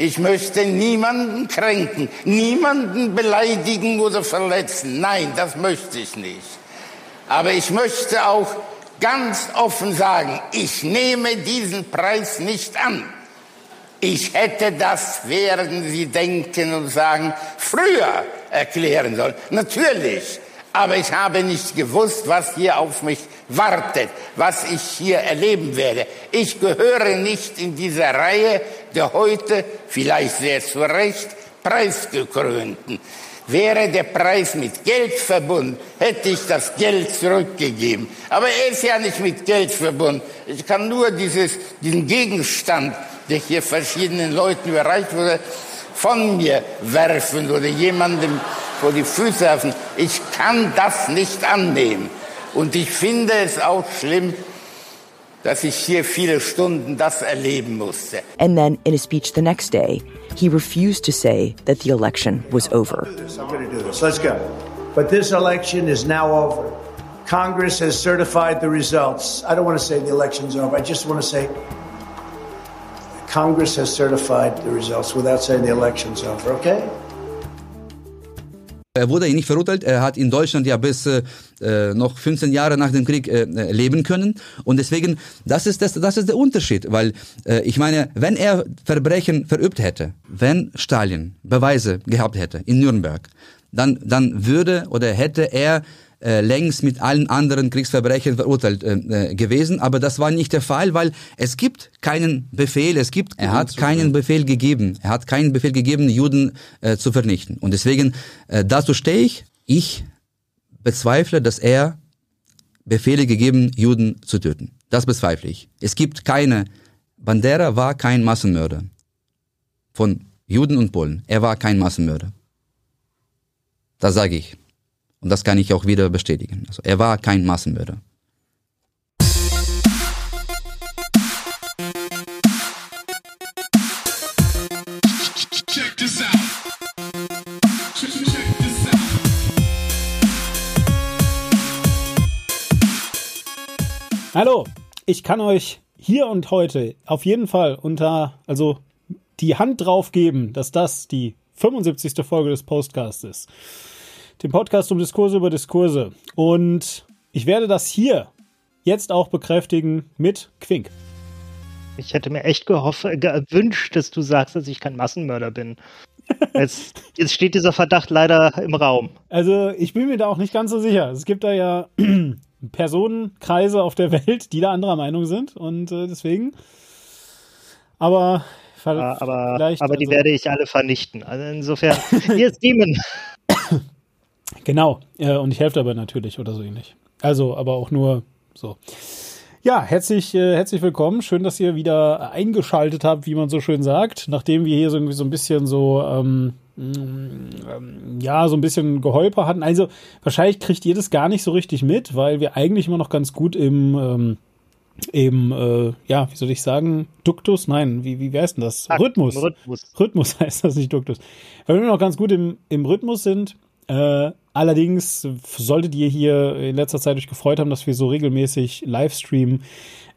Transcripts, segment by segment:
Ich möchte niemanden kränken, niemanden beleidigen oder verletzen. Nein, das möchte ich nicht. Aber ich möchte auch ganz offen sagen, ich nehme diesen Preis nicht an. Ich hätte das, werden Sie denken und sagen, früher erklären sollen. Natürlich. Aber ich habe nicht gewusst, was hier auf mich wartet, was ich hier erleben werde. Ich gehöre nicht in dieser Reihe der heute, vielleicht sehr zu Recht, Preisgekrönten. Wäre der Preis mit Geld verbunden, hätte ich das Geld zurückgegeben. Aber er ist ja nicht mit Geld verbunden. Ich kann nur dieses, diesen Gegenstand, der hier verschiedenen Leuten überreicht wurde, von mir werfen oder jemandem vor die Füße werfen. Ich kann das nicht annehmen. Und ich finde es auch schlimm, dass ich hier viele Stunden das erleben musste. And then in a speech the next day, he refused to say that the election was over. I'm going to do this. Let's go. But this election is now over. Congress has certified the results. I don't want to say the election's over. I just want to say Congress has certified the results without saying the election's over, okay? Er wurde nicht verurteilt. Er hat in Deutschland ja bis äh, noch 15 Jahre nach dem Krieg äh, leben können. Und deswegen, das ist, das, das ist der Unterschied. Weil äh, ich meine, wenn er Verbrechen verübt hätte, wenn Stalin Beweise gehabt hätte in Nürnberg, dann, dann würde oder hätte er äh, längst mit allen anderen Kriegsverbrechen verurteilt äh, gewesen, aber das war nicht der Fall, weil es gibt keinen Befehl, es gibt, er hat keinen Befehl gegeben, er hat keinen Befehl gegeben, Juden äh, zu vernichten. Und deswegen, äh, dazu stehe ich, ich bezweifle, dass er Befehle gegeben, Juden zu töten. Das bezweifle ich. Es gibt keine, Bandera war kein Massenmörder von Juden und Polen. Er war kein Massenmörder. Das sage ich. Und das kann ich auch wieder bestätigen. Also er war kein Massenmörder. Hallo, ich kann euch hier und heute auf jeden Fall unter, also die Hand drauf geben, dass das die 75. Folge des Podcasts ist. Dem Podcast um Diskurse über Diskurse. Und ich werde das hier jetzt auch bekräftigen mit Quink. Ich hätte mir echt gehofft, gewünscht, dass du sagst, dass ich kein Massenmörder bin. Jetzt, jetzt steht dieser Verdacht leider im Raum. Also ich bin mir da auch nicht ganz so sicher. Es gibt da ja Personenkreise auf der Welt, die da anderer Meinung sind. Und äh, deswegen. Aber aber, aber die also- werde ich alle vernichten. Also insofern, hier ist Demon. Genau, äh, und ich helfe dabei natürlich oder so ähnlich. Also, aber auch nur so. Ja, herzlich, äh, herzlich willkommen. Schön, dass ihr wieder eingeschaltet habt, wie man so schön sagt. Nachdem wir hier so irgendwie so ein bisschen so, ähm, mm, ähm, ja, so ein bisschen Geholper hatten. Also, wahrscheinlich kriegt ihr das gar nicht so richtig mit, weil wir eigentlich immer noch ganz gut im, ähm, im, äh, ja, wie soll ich sagen, Duktus? Nein, wie, wie heißt denn das? Rhythmus. Rhythmus. Rhythmus heißt das nicht Duktus. Weil wir noch ganz gut im, im Rhythmus sind. Äh, allerdings solltet ihr hier in letzter Zeit euch gefreut haben, dass wir so regelmäßig Livestreamen,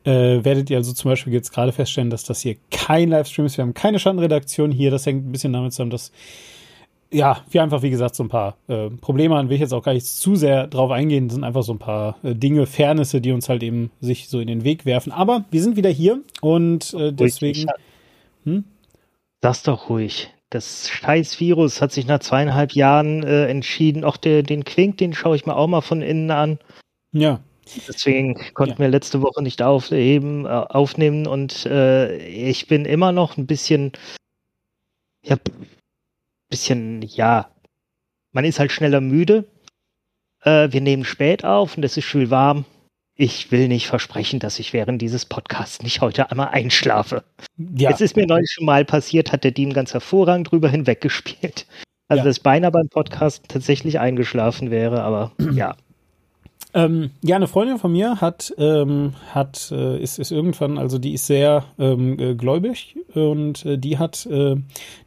äh, werdet ihr also zum Beispiel jetzt gerade feststellen, dass das hier kein Livestream ist. Wir haben keine Schattenredaktion hier. Das hängt ein bisschen damit zusammen, dass ja, wir einfach, wie gesagt, so ein paar äh, Probleme haben, will ich jetzt auch gar nicht zu sehr drauf eingehen. Das sind einfach so ein paar äh, Dinge, Fairnisse, die uns halt eben sich so in den Weg werfen. Aber wir sind wieder hier und äh, deswegen. Hm? Sag's doch ruhig. Das scheiß Virus hat sich nach zweieinhalb Jahren äh, entschieden. Auch der, den Quink, den schaue ich mir auch mal von innen an. Ja, Deswegen konnten Ja. wir letzte Woche nicht aufheben, äh, aufnehmen und äh, ich bin immer noch ein bisschen, ja, bisschen, ja, man ist halt schneller müde. Äh, wir nehmen spät auf und es ist schön warm. Ich will nicht versprechen, dass ich während dieses Podcasts nicht heute einmal einschlafe. ja. Es ist mir neulich schon mal passiert, hat der Dean ganz hervorragend drüber hinweggespielt. Also, Ja. dass beinahe beim Podcast tatsächlich eingeschlafen wäre, aber ja. Ähm, ja, eine Freundin von mir hat, ähm, hat äh, ist, ist irgendwann, also die ist sehr ähm, äh, gläubig und äh, die hat, äh,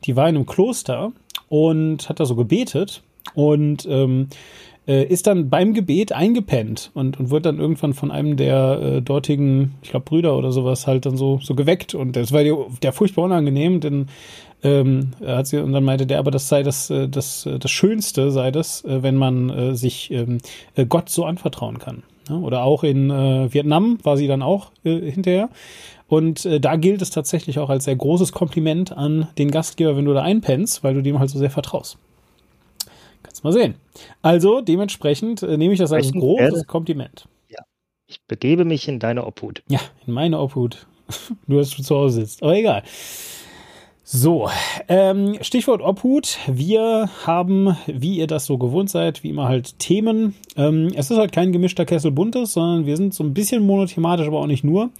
die war in einem Kloster und hat da so gebetet und ähm, äh, ist dann beim Gebet eingepennt und, und wird dann irgendwann von einem der äh, dortigen, ich glaube Brüder oder sowas, halt dann so, so geweckt. Und das war der, der furchtbar unangenehm, denn ähm, hat sie, und dann meinte der, aber das sei das, äh, das, äh, das Schönste sei das, äh, wenn man äh, sich ähm, äh, Gott so anvertrauen kann. Ja, oder auch in äh, Vietnam war sie dann auch äh, hinterher. Und äh, da gilt es tatsächlich auch als sehr großes Kompliment an den Gastgeber, wenn du da einpennst, weil du dem halt so sehr vertraust. Mal sehen. Also dementsprechend äh, nehme ich das als großes Werte? Kompliment. Ich begebe mich in deine Obhut. Ja, in meine Obhut. Nur, dass du zu Hause sitzt. Aber egal. So, ähm, Stichwort Obhut. Wir haben, wie ihr das so gewohnt seid, wie immer halt Themen. Ähm, es ist halt kein gemischter Kessel buntes, sondern wir sind so ein bisschen monothematisch, aber auch nicht nur.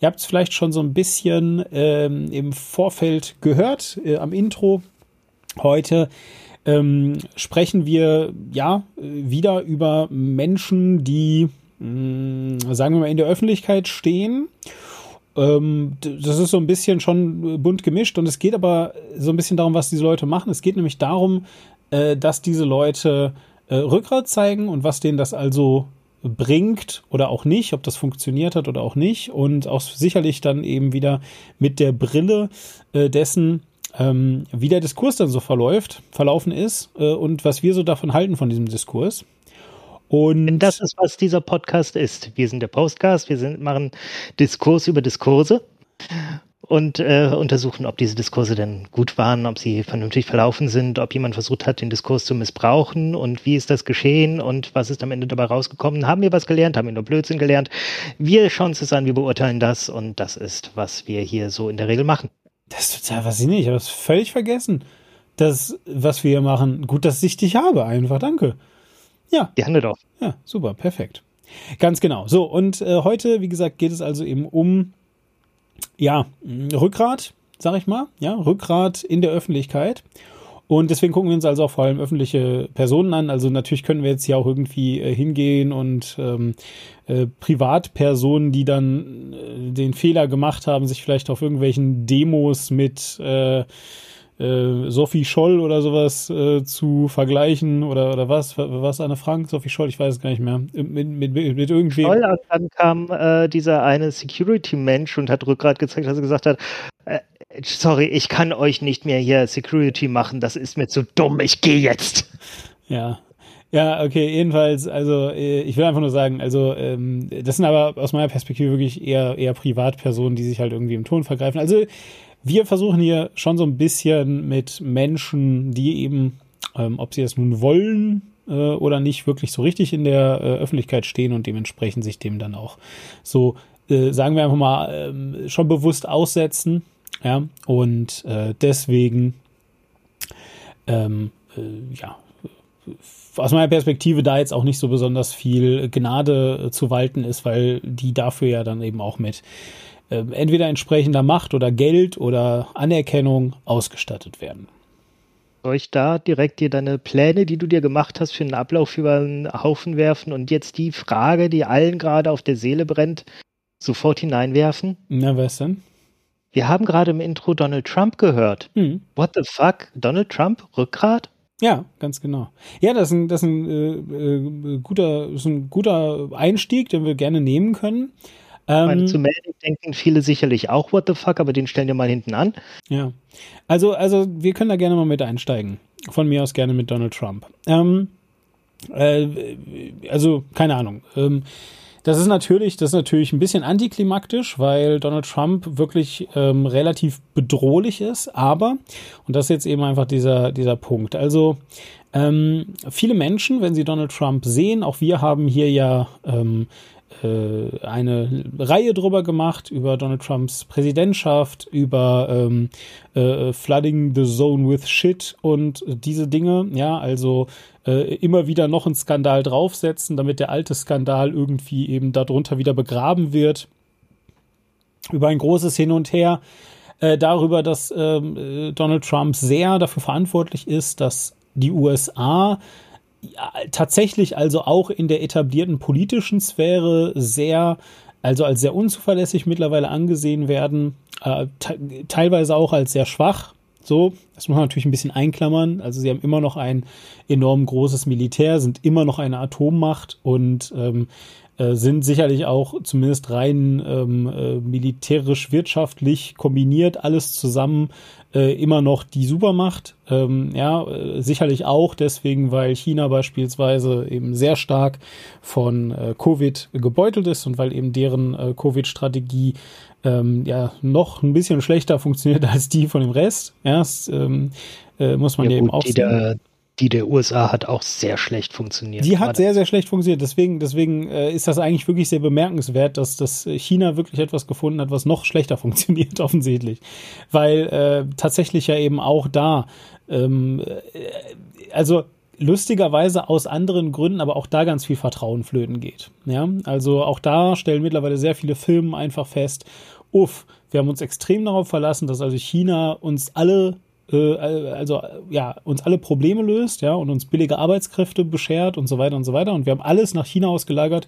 Ihr habt es vielleicht schon so ein bisschen ähm, im Vorfeld gehört, äh, am Intro. Heute ähm, sprechen wir ja wieder über Menschen, die, mh, sagen wir mal, in der Öffentlichkeit stehen. Ähm, das ist so ein bisschen schon bunt gemischt und es geht aber so ein bisschen darum, was diese Leute machen. Es geht nämlich darum, äh, dass diese Leute äh, Rückgrat zeigen und was denen das also bringt oder auch nicht, ob das funktioniert hat oder auch nicht und auch sicherlich dann eben wieder mit der Brille äh, dessen, ähm, wie der Diskurs dann so verläuft, verlaufen ist äh, und was wir so davon halten von diesem Diskurs. Und Denn das ist, was dieser Podcast ist. Wir sind der Postcast, wir sind, machen Diskurs über Diskurse und äh, untersuchen, ob diese Diskurse denn gut waren, ob sie vernünftig verlaufen sind, ob jemand versucht hat, den Diskurs zu missbrauchen und wie ist das geschehen und was ist am Ende dabei rausgekommen. Haben wir was gelernt? Haben wir nur Blödsinn gelernt? Wir schauen uns an, wir beurteilen das und das ist, was wir hier so in der Regel machen. Das ist total faszinierend. Ich habe es völlig vergessen. Das, was wir hier machen. Gut, dass ich dich habe, einfach. Danke. Ja, Die Hand auf. ja, super, perfekt. Ganz genau. So, und äh, heute, wie gesagt, geht es also eben um, ja, Rückgrat, sag ich mal. Ja, Rückgrat in der Öffentlichkeit. Und deswegen gucken wir uns also auch vor allem öffentliche Personen an. Also natürlich können wir jetzt hier auch irgendwie äh, hingehen und ähm, äh, Privatpersonen, die dann äh, den Fehler gemacht haben, sich vielleicht auf irgendwelchen Demos mit äh, äh, Sophie Scholl oder sowas äh, zu vergleichen oder oder was was Anne Frank Sophie Scholl ich weiß es gar nicht mehr mit mit, mit, mit irgendwem und dann kam äh, dieser eine Security-Mensch und hat Rückgrat gezeigt, dass er gesagt hat, äh, sorry, ich kann euch nicht mehr hier Security machen, das ist mir zu dumm, ich gehe jetzt. Ja. Ja, okay, jedenfalls, also äh, ich will einfach nur sagen, also ähm, das sind aber aus meiner Perspektive wirklich eher, eher Privatpersonen, die sich halt irgendwie im Ton vergreifen. Also wir versuchen hier schon so ein bisschen mit Menschen, die eben, ähm, ob sie das nun wollen äh, oder nicht, wirklich so richtig in der äh, Öffentlichkeit stehen und dementsprechend sich dem dann auch so, sagen wir einfach mal, ähm, schon bewusst aussetzen. Ja, und äh, deswegen, ähm, äh, ja, aus meiner Perspektive da jetzt auch nicht so besonders viel Gnade äh, zu walten ist, weil die dafür ja dann eben auch mit äh, entweder entsprechender Macht oder Geld oder Anerkennung ausgestattet werden. Soll ich da direkt dir deine Pläne, die du dir gemacht hast, für den Ablauf über den Haufen werfen und jetzt die Frage, die allen gerade auf der Seele brennt, sofort hineinwerfen? Na, was denn? Wir haben gerade im Intro Donald Trump gehört. Hm. What the fuck? Donald Trump? Rückgrat? Ja, ganz genau. Ja, das ist ein, das ist ein, äh, äh, guter, ist ein guter Einstieg, den wir gerne nehmen können. Ich meine, Ähm, zu Melding denken viele sicherlich auch What the fuck, aber den stellen wir mal hinten an. Ja. Also, also wir können da gerne mal mit einsteigen. Von mir aus gerne mit Donald Trump. Ähm, äh, also, keine Ahnung. Ähm, das ist natürlich, das ist natürlich ein bisschen antiklimaktisch, weil Donald Trump wirklich ähm, relativ bedrohlich ist, aber, und das ist jetzt eben einfach dieser, dieser Punkt. Also, ähm, viele Menschen, wenn sie Donald Trump sehen, auch wir haben hier ja ähm, äh, eine Reihe drüber gemacht, über Donald Trumps Präsidentschaft, über ähm, äh, Flooding the Zone with Shit und diese Dinge, ja, also äh, immer wieder noch einen Skandal draufsetzen, damit der alte Skandal irgendwie eben darunter wieder begraben wird. Über ein großes Hin und Her äh, darüber, dass ähm, äh, Donald Trump sehr dafür verantwortlich ist, dass die USA tatsächlich also auch in der etablierten politischen Sphäre sehr, also als sehr unzuverlässig mittlerweile angesehen werden, äh, te teilweise auch als sehr schwach So, das muss man natürlich ein bisschen einklammern. Also sie haben immer noch ein enorm großes Militär, sind immer noch eine Atommacht und ähm, äh, sind sicherlich auch zumindest rein ähm, äh, militärisch wirtschaftlich kombiniert alles zusammen äh, immer noch die Supermacht. Ähm, ja, äh, sicherlich auch deswegen, weil China beispielsweise eben sehr stark von äh, Covid gebeutelt ist und weil eben deren Covid-Strategie ähm, ja noch ein bisschen schlechter funktioniert als die von dem Rest. Ja, das ähm, äh, muss man ja, eben gut, auch die sehen. Die der USA hat auch sehr schlecht funktioniert. Die hat sehr, sehr schlecht funktioniert. Deswegen, deswegen äh, ist das eigentlich wirklich sehr bemerkenswert, dass, dass China wirklich etwas gefunden hat, was noch schlechter funktioniert, offensichtlich. Weil äh, tatsächlich ja eben auch da, ähm, äh, also lustigerweise aus anderen Gründen, aber auch da ganz viel Vertrauen flöten geht. Ja, also auch da stellen mittlerweile sehr viele Firmen einfach fest, uff, wir haben uns extrem darauf verlassen, dass also China uns alle also ja, uns alle Probleme löst, ja, und uns billige Arbeitskräfte beschert und so weiter und so weiter. Und wir haben alles nach China ausgelagert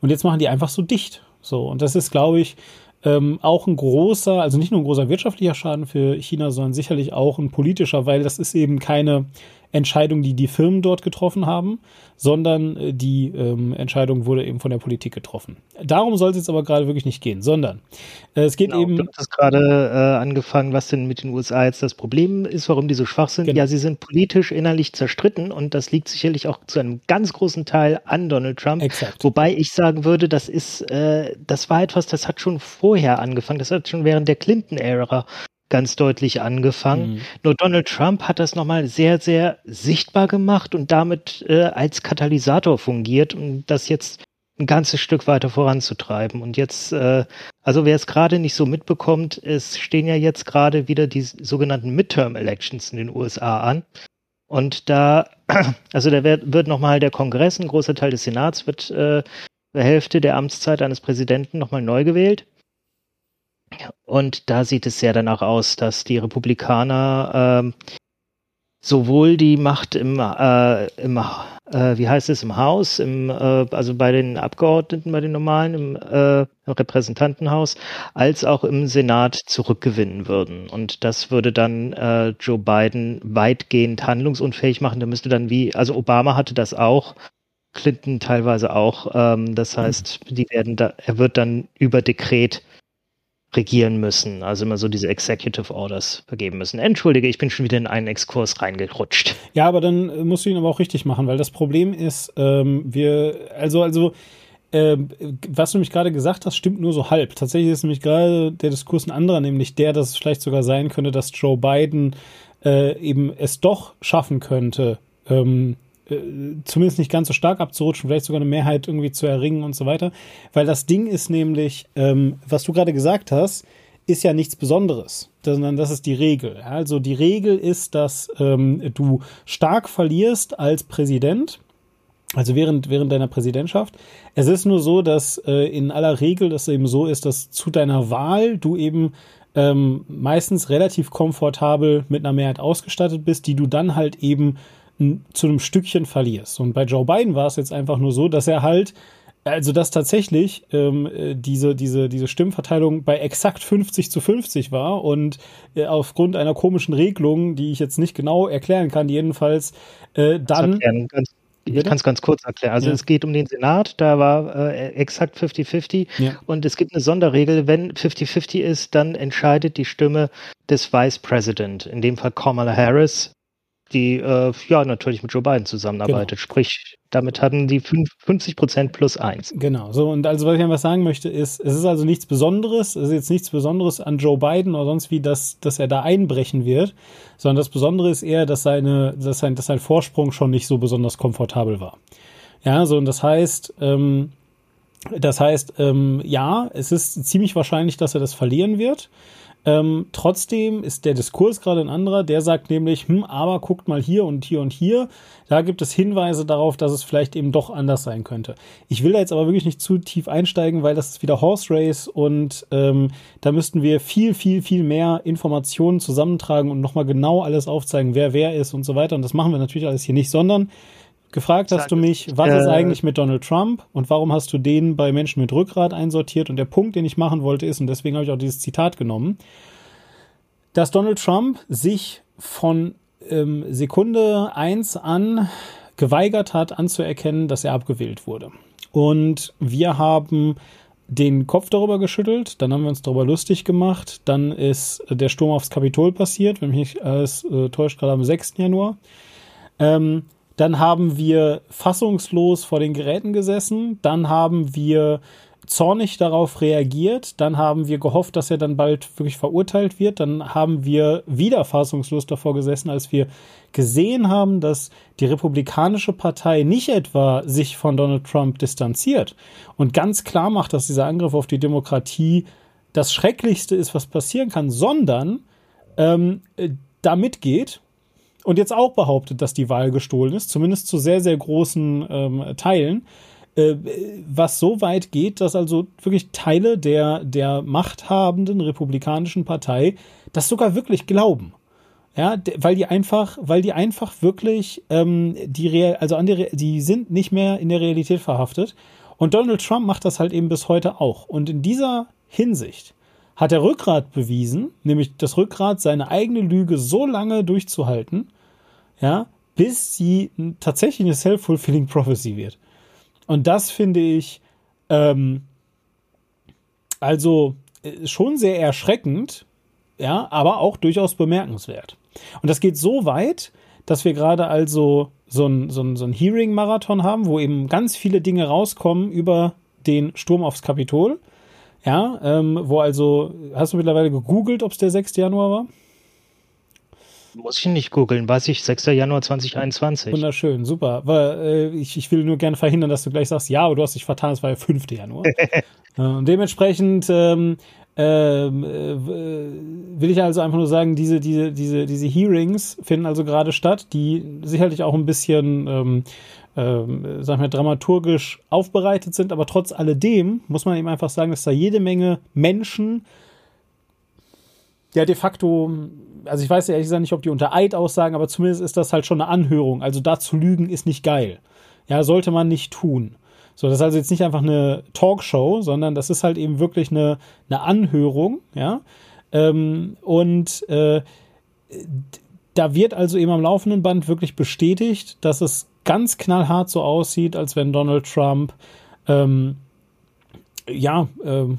und jetzt machen die einfach so dicht. So, und das ist, glaube ich, ähm, auch ein großer, also nicht nur ein großer wirtschaftlicher Schaden für China, sondern sicherlich auch ein politischer, weil das ist eben keine Entscheidung, die die Firmen dort getroffen haben, sondern äh, die ähm, Entscheidung wurde eben von der Politik getroffen. Darum soll es jetzt aber gerade wirklich nicht gehen, sondern äh, es geht Genau, eben du hast gerade äh, angefangen, was denn mit den USA jetzt das Problem ist, warum die so schwach sind. Genau. Ja, sie sind politisch innerlich zerstritten und das liegt sicherlich auch zu einem ganz großen Teil an Donald Trump. Exakt. Wobei ich sagen würde, das ist, äh, das war etwas, das hat schon vorher angefangen, das hat schon während der Clinton-Ära ganz deutlich angefangen. Mhm. Nur Donald Trump hat das nochmal sehr, sehr sichtbar gemacht und damit äh, als Katalysator fungiert, um das jetzt ein ganzes Stück weiter voranzutreiben. Und jetzt, äh, also wer es gerade nicht so mitbekommt, es stehen ja jetzt gerade wieder die sogenannten Midterm-Elections in den USA an. Und da, also da wird, wird nochmal der Kongress, ein großer Teil des Senats wird äh, der Hälfte der Amtszeit eines Präsidenten nochmal neu gewählt. Und da sieht es sehr danach aus, dass die Republikaner ähm, sowohl die Macht im, äh, im äh, wie heißt es, im Haus, im, äh, also bei den Abgeordneten, bei den normalen, im, äh, im Repräsentantenhaus, als auch im Senat zurückgewinnen würden. Und das würde dann äh, Joe Biden weitgehend handlungsunfähig machen. Da müsste dann wie, also Obama hatte das auch, Clinton teilweise auch. Ähm, das heißt, die werden da, er wird dann über Dekret regieren müssen, also immer so diese Executive Orders vergeben müssen. Entschuldige, ich bin schon wieder in einen Exkurs reingerutscht. Ja, aber dann äh, musst du ihn aber auch richtig machen, weil das Problem ist, ähm, wir, also, also, ähm, was du nämlich gerade gesagt hast, stimmt nur so halb. Tatsächlich ist nämlich gerade der Diskurs ein anderer, nämlich der, dass es vielleicht sogar sein könnte, dass Joe Biden äh, eben es doch schaffen könnte, ähm, äh, zumindest nicht ganz so stark abzurutschen, vielleicht sogar eine Mehrheit irgendwie zu erringen und so weiter. Weil das Ding ist nämlich, ähm, was du gerade gesagt hast, ist ja nichts Besonderes, sondern das ist die Regel. Also die Regel ist, dass ähm, du stark verlierst als Präsident, also während, während deiner Präsidentschaft. Es ist nur so, dass äh, in aller Regel das eben so ist, dass zu deiner Wahl du eben ähm, meistens relativ komfortabel mit einer Mehrheit ausgestattet bist, die du dann halt eben zu einem Stückchen verlierst. Und bei Joe Biden war es jetzt einfach nur so, dass er halt also dass tatsächlich ähm, äh, diese, diese, diese Stimmverteilung bei exakt 50 zu 50 war und äh, aufgrund einer komischen Regelung, die ich jetzt nicht genau erklären kann, jedenfalls äh, dann. ich kann es ganz kurz erklären. Also Ja. es geht um den Senat, da war äh, exakt 50-50 Ja. und es gibt eine Sonderregel, wenn 50-50 ist, dann entscheidet die Stimme des Vice President, in dem Fall Kamala Harris, die äh, ja natürlich mit Joe Biden zusammenarbeitet. Genau. Sprich, damit hatten die fünf- 50 Prozent plus eins. Genau, so und also was ich einfach sagen möchte ist, es ist also nichts Besonderes, es ist jetzt nichts Besonderes an Joe Biden oder sonst wie, dass, dass er da einbrechen wird, sondern das Besondere ist eher, dass seine, dass sein, dass sein Vorsprung schon nicht so besonders komfortabel war. Ja, so und das heißt, ähm, das heißt, ähm, ja, es ist ziemlich wahrscheinlich, dass er das verlieren wird. Ähm, trotzdem ist der Diskurs gerade ein anderer. Der sagt nämlich, hm, aber guckt mal hier und hier und hier. Da gibt es Hinweise darauf, dass es vielleicht eben doch anders sein könnte. Ich will da jetzt aber wirklich nicht zu tief einsteigen, weil das ist wieder Horse Race und ähm, da müssten wir viel, viel, viel mehr Informationen zusammentragen und nochmal genau alles aufzeigen, wer wer ist und so weiter. Und das machen wir natürlich alles hier nicht, sondern gefragt hast du mich, was ist Äh, eigentlich mit Donald Trump und warum hast du den bei Menschen mit Rückgrat einsortiert? Und der Punkt, den ich machen wollte, ist, und deswegen habe ich auch dieses Zitat genommen, dass Donald Trump sich von ähm, Sekunde eins an geweigert hat, anzuerkennen, dass er abgewählt wurde. Und wir haben den Kopf darüber geschüttelt, dann haben wir uns darüber lustig gemacht, dann ist der Sturm aufs Kapitol passiert, wenn mich nicht alles äh, täuscht, gerade am 6. Januar. Ähm, dann haben wir fassungslos vor den Geräten gesessen, dann haben wir zornig darauf reagiert, dann haben wir gehofft, dass er dann bald wirklich verurteilt wird, dann haben wir wieder fassungslos davor gesessen, als wir gesehen haben, dass die Republikanische Partei nicht etwa sich von Donald Trump distanziert und ganz klar macht, dass dieser Angriff auf die Demokratie das Schrecklichste ist, was passieren kann, sondern ähm, da mitgeht und jetzt auch behauptet, dass die Wahl gestohlen ist, zumindest zu sehr, sehr großen ähm, Teilen, äh, was so weit geht, dass also wirklich Teile der, der machthabenden republikanischen Partei das sogar wirklich glauben. Ja, weil die einfach, weil die einfach wirklich ähm, die Real, also an der, die sind nicht mehr in der Realität verhaftet. Und Donald Trump macht das halt eben bis heute auch. Und in dieser Hinsicht hat er Rückgrat bewiesen, nämlich das Rückgrat, seine eigene Lüge so lange durchzuhalten, ja, bis sie tatsächlich eine self-fulfilling prophecy wird. Und das finde ich ähm, also äh, schon sehr erschreckend, ja, aber auch durchaus bemerkenswert. Und das geht so weit, dass wir gerade also so ein, so ein, so ein Hearing-Marathon haben, wo eben ganz viele Dinge rauskommen über den Sturm aufs Kapitol. Ja, ähm, wo also, hast du mittlerweile gegoogelt, ob es der 6. Januar war? Muss ich nicht googeln, weiß ich, 6. Januar 2021. Wunderschön, super. Aber, äh, ich, ich will nur gerne verhindern, dass du gleich sagst, ja, aber du hast dich vertan, es war ja 5. Januar. äh, und dementsprechend ähm, ähm, äh, will ich also einfach nur sagen, diese, diese, diese, diese Hearings finden also gerade statt, die sicherlich auch ein bisschen, ähm, ähm, sagen wir, dramaturgisch aufbereitet sind, aber trotz alledem muss man eben einfach sagen, dass da jede Menge Menschen ja de facto, also ich weiß ja ehrlich gesagt nicht, ob die unter Eid aussagen, aber zumindest ist das halt schon eine Anhörung. Also da zu lügen ist nicht geil. Ja, sollte man nicht tun. So, das ist also jetzt nicht einfach eine Talkshow, sondern das ist halt eben wirklich eine, eine Anhörung, ja. Ähm, und äh, da wird also eben am laufenden Band wirklich bestätigt, dass es ganz knallhart so aussieht, als wenn Donald Trump ähm, ja ähm,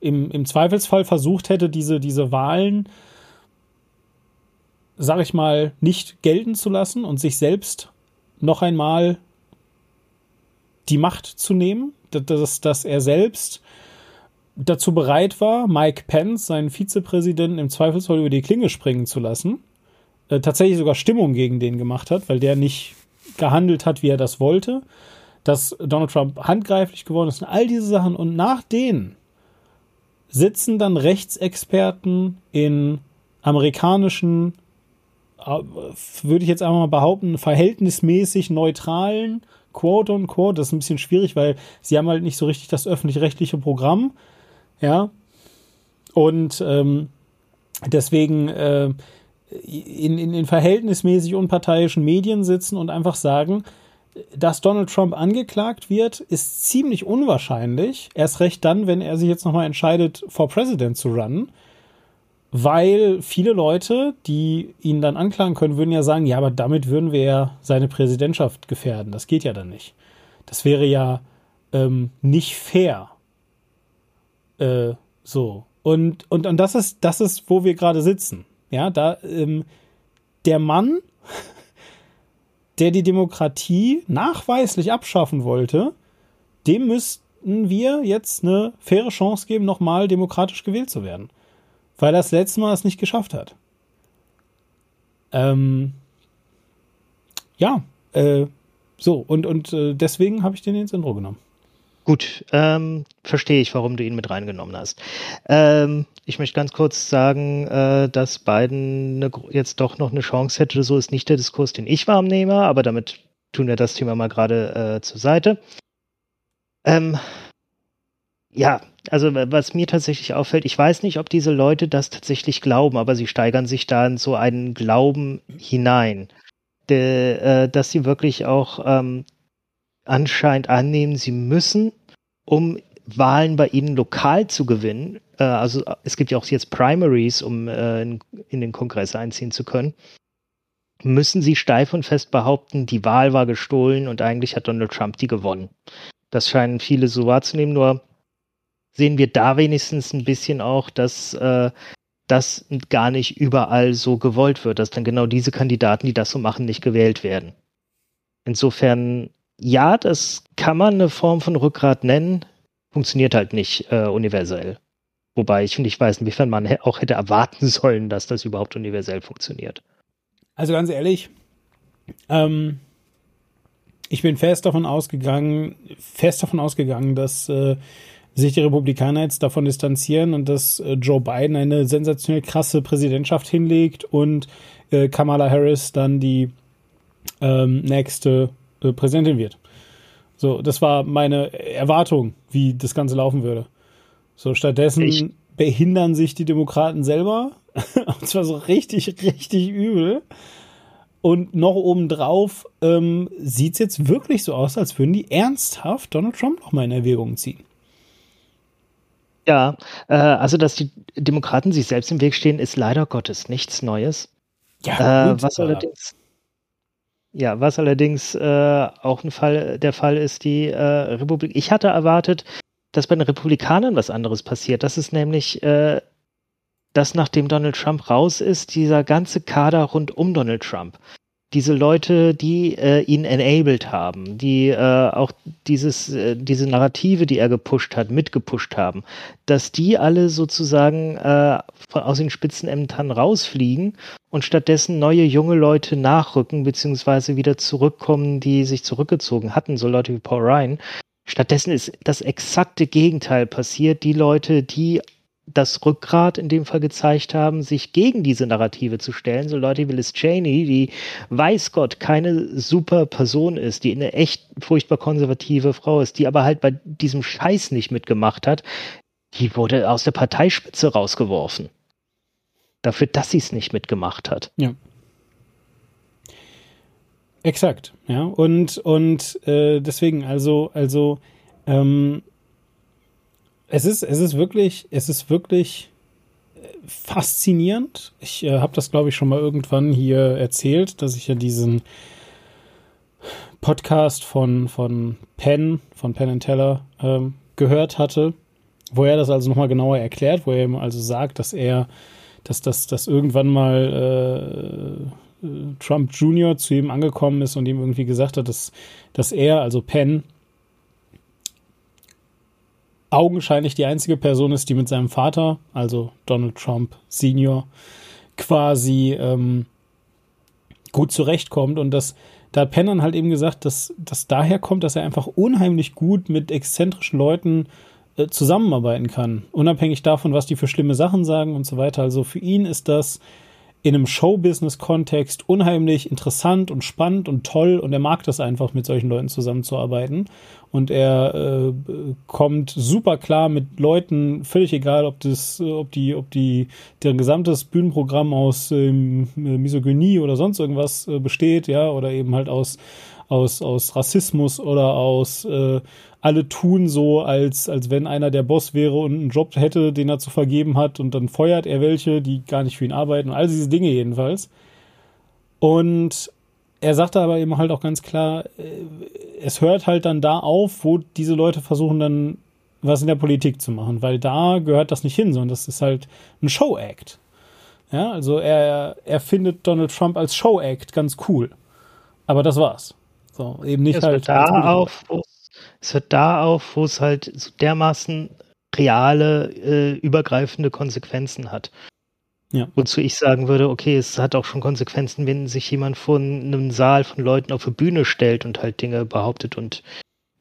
im, im Zweifelsfall versucht hätte, diese, diese Wahlen, sag ich mal, nicht gelten zu lassen und sich selbst noch einmal die Macht zu nehmen, dass, dass er selbst dazu bereit war, Mike Pence, seinen Vizepräsidenten, im Zweifelsfall über die Klinge springen zu lassen, äh, tatsächlich sogar Stimmung gegen den gemacht hat, weil der nicht gehandelt hat, wie er das wollte, dass Donald Trump handgreiflich geworden ist und all diese Sachen. Und nach denen sitzen dann Rechtsexperten in amerikanischen, äh, würde ich jetzt einmal mal behaupten, verhältnismäßig neutralen, quote und quote, das ist ein bisschen schwierig, weil sie haben halt nicht so richtig das öffentlich-rechtliche Programm, ja, und ähm, deswegen äh, in, in, in verhältnismäßig unparteiischen Medien sitzen und einfach sagen, dass Donald Trump angeklagt wird, ist ziemlich unwahrscheinlich. Erst recht dann, wenn er sich jetzt nochmal entscheidet, for President zu runnen. Weil viele Leute, die ihn dann anklagen können, würden ja sagen, ja, aber damit würden wir ja seine Präsidentschaft gefährden. Das geht ja dann nicht. Das wäre ja ähm, nicht fair. Äh, so. Und, und, und das ist, das ist, wo wir gerade sitzen. Ja, da, ähm, der Mann der die Demokratie nachweislich abschaffen wollte, dem müssten wir jetzt eine faire Chance geben, nochmal demokratisch gewählt zu werden. Weil das letzte Mal es nicht geschafft hat. Ähm, ja, äh, so, und, und äh, deswegen habe ich den ins Intro genommen. Gut, ähm, verstehe ich, warum du ihn mit reingenommen hast. Ähm, ich möchte ganz kurz sagen, äh, dass Biden eine, jetzt doch noch eine Chance hätte. So ist nicht der Diskurs, den ich warm aber damit tun wir das Thema mal gerade äh, zur Seite. Ähm, ja, also was mir tatsächlich auffällt, ich weiß nicht, ob diese Leute das tatsächlich glauben, aber sie steigern sich da in so einen Glauben hinein, de, äh, dass sie wirklich auch ähm, anscheinend annehmen, sie müssen, um Wahlen bei ihnen lokal zu gewinnen, äh, also es gibt ja auch jetzt Primaries, um äh, in, in den Kongress einziehen zu können, müssen sie steif und fest behaupten, die Wahl war gestohlen und eigentlich hat Donald Trump die gewonnen. Das scheinen viele so wahrzunehmen, nur sehen wir da wenigstens ein bisschen auch, dass äh, das gar nicht überall so gewollt wird, dass dann genau diese Kandidaten, die das so machen, nicht gewählt werden. Insofern, ja, das kann man eine Form von Rückgrat nennen, funktioniert halt nicht äh, universell. Wobei ich nicht weiß, inwiefern man auch hätte erwarten sollen, dass das überhaupt universell funktioniert. Also ganz ehrlich, ähm, ich bin fest davon ausgegangen, fest davon ausgegangen, dass äh, sich die Republikaner jetzt davon distanzieren und dass äh, Joe Biden eine sensationell krasse Präsidentschaft hinlegt und äh, Kamala Harris dann die ähm, nächste äh, Präsidentin wird. So, das war meine Erwartung, wie das Ganze laufen würde. So, stattdessen ich behindern sich die Demokraten selber. und zwar so richtig, richtig übel. Und noch obendrauf ähm, sieht es jetzt wirklich so aus, als würden die ernsthaft Donald Trump noch mal in Erwägung ziehen. Ja, äh, also dass die Demokraten sich selbst im Weg stehen, ist leider Gottes nichts Neues. Ja, äh, was allerdings ja, was allerdings äh, auch ein Fall, der Fall ist, die äh, Republik. Ich hatte erwartet, dass bei den Republikanern was anderes passiert. Das ist nämlich, äh, dass nachdem Donald Trump raus ist, dieser ganze Kader rund um Donald Trump, diese Leute, die äh, ihn enabled haben, die äh, auch dieses, äh, diese Narrative, die er gepusht hat, mitgepusht haben, dass die alle sozusagen äh, aus den Spitzenämtern rausfliegen und stattdessen neue junge Leute nachrücken, beziehungsweise wieder zurückkommen, die sich zurückgezogen hatten, so Leute wie Paul Ryan. Stattdessen ist das exakte Gegenteil passiert. Die Leute, die das Rückgrat in dem Fall gezeigt haben, sich gegen diese Narrative zu stellen. So Leute wie Liz Cheney, die weiß Gott keine super Person ist, die eine echt furchtbar konservative Frau ist, die aber halt bei diesem Scheiß nicht mitgemacht hat, die wurde aus der Parteispitze rausgeworfen. Dafür, dass sie es nicht mitgemacht hat. Ja. Exakt, ja. Und, und äh, deswegen, also, also, ähm, es ist, es ist wirklich, es ist wirklich äh, faszinierend. Ich äh, habe das, glaube ich, schon mal irgendwann hier erzählt, dass ich ja diesen Podcast von, von Penn, von Penn Teller, ähm, gehört hatte, wo er das also nochmal genauer erklärt, wo er eben also sagt, dass er, dass das dass irgendwann mal äh, Trump Jr. zu ihm angekommen ist und ihm irgendwie gesagt hat, dass, dass er, also Penn, augenscheinlich die einzige Person ist, die mit seinem Vater, also Donald Trump Senior, quasi ähm, gut zurechtkommt und das da hat Penn halt eben gesagt, dass das daher kommt, dass er einfach unheimlich gut mit exzentrischen Leuten äh, zusammenarbeiten kann, unabhängig davon, was die für schlimme Sachen sagen und so weiter. Also für ihn ist das in einem Showbusiness-Kontext unheimlich interessant und spannend und toll und er mag das einfach, mit solchen Leuten zusammenzuarbeiten. Und er äh, kommt super klar mit Leuten, völlig egal, ob das, ob die, ob die, deren gesamtes Bühnenprogramm aus ähm, Misogynie oder sonst irgendwas äh, besteht, ja, oder eben halt aus aus, aus Rassismus oder aus äh, alle tun so, als, als wenn einer der Boss wäre und einen Job hätte, den er zu vergeben hat und dann feuert er welche, die gar nicht für ihn arbeiten und all diese Dinge jedenfalls. Und er sagte aber eben halt auch ganz klar, äh, es hört halt dann da auf, wo diese Leute versuchen dann was in der Politik zu machen, weil da gehört das nicht hin, sondern das ist halt ein Show-Act. Ja, also er, er findet Donald Trump als Show-Act ganz cool. Aber das war's. So, eben nicht es halt. Hört da auf, es hört da auf, wo es halt so dermaßen reale, äh, übergreifende Konsequenzen hat. Ja. Wozu ich sagen würde, okay, es hat auch schon Konsequenzen, wenn sich jemand vor einem Saal von Leuten auf eine Bühne stellt und halt Dinge behauptet und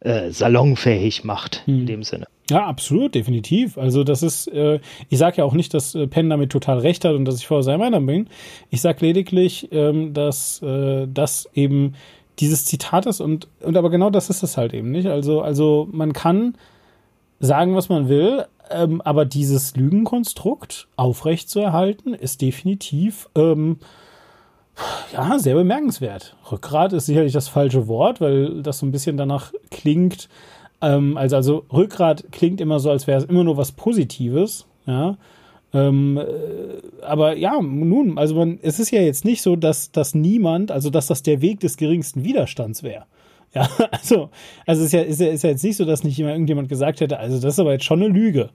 äh, salonfähig macht, hm. in dem Sinne. Ja, absolut, definitiv. Also das ist, äh, ich sage ja auch nicht, dass äh, Penn damit total recht hat und dass ich vor seiner Meinung bin. Ich sage lediglich, ähm, dass äh, das eben dieses Zitat ist und, und aber genau das ist es halt eben nicht. Also, also man kann sagen, was man will, ähm, aber dieses Lügenkonstrukt aufrecht zu erhalten, ist definitiv ähm, ja sehr bemerkenswert. Rückgrat ist sicherlich das falsche Wort, weil das so ein bisschen danach klingt, Ähm, also, also Rückgrat klingt immer so, als wäre es immer nur was Positives, ja. Ähm, äh, aber ja, nun, also man, es ist ja jetzt nicht so, dass, dass niemand, also dass das der Weg des geringsten Widerstands wäre. Ja, also, also ist ja, ist ja, ist ja jetzt nicht so, dass nicht immer irgendjemand gesagt hätte, also das ist aber jetzt schon eine Lüge.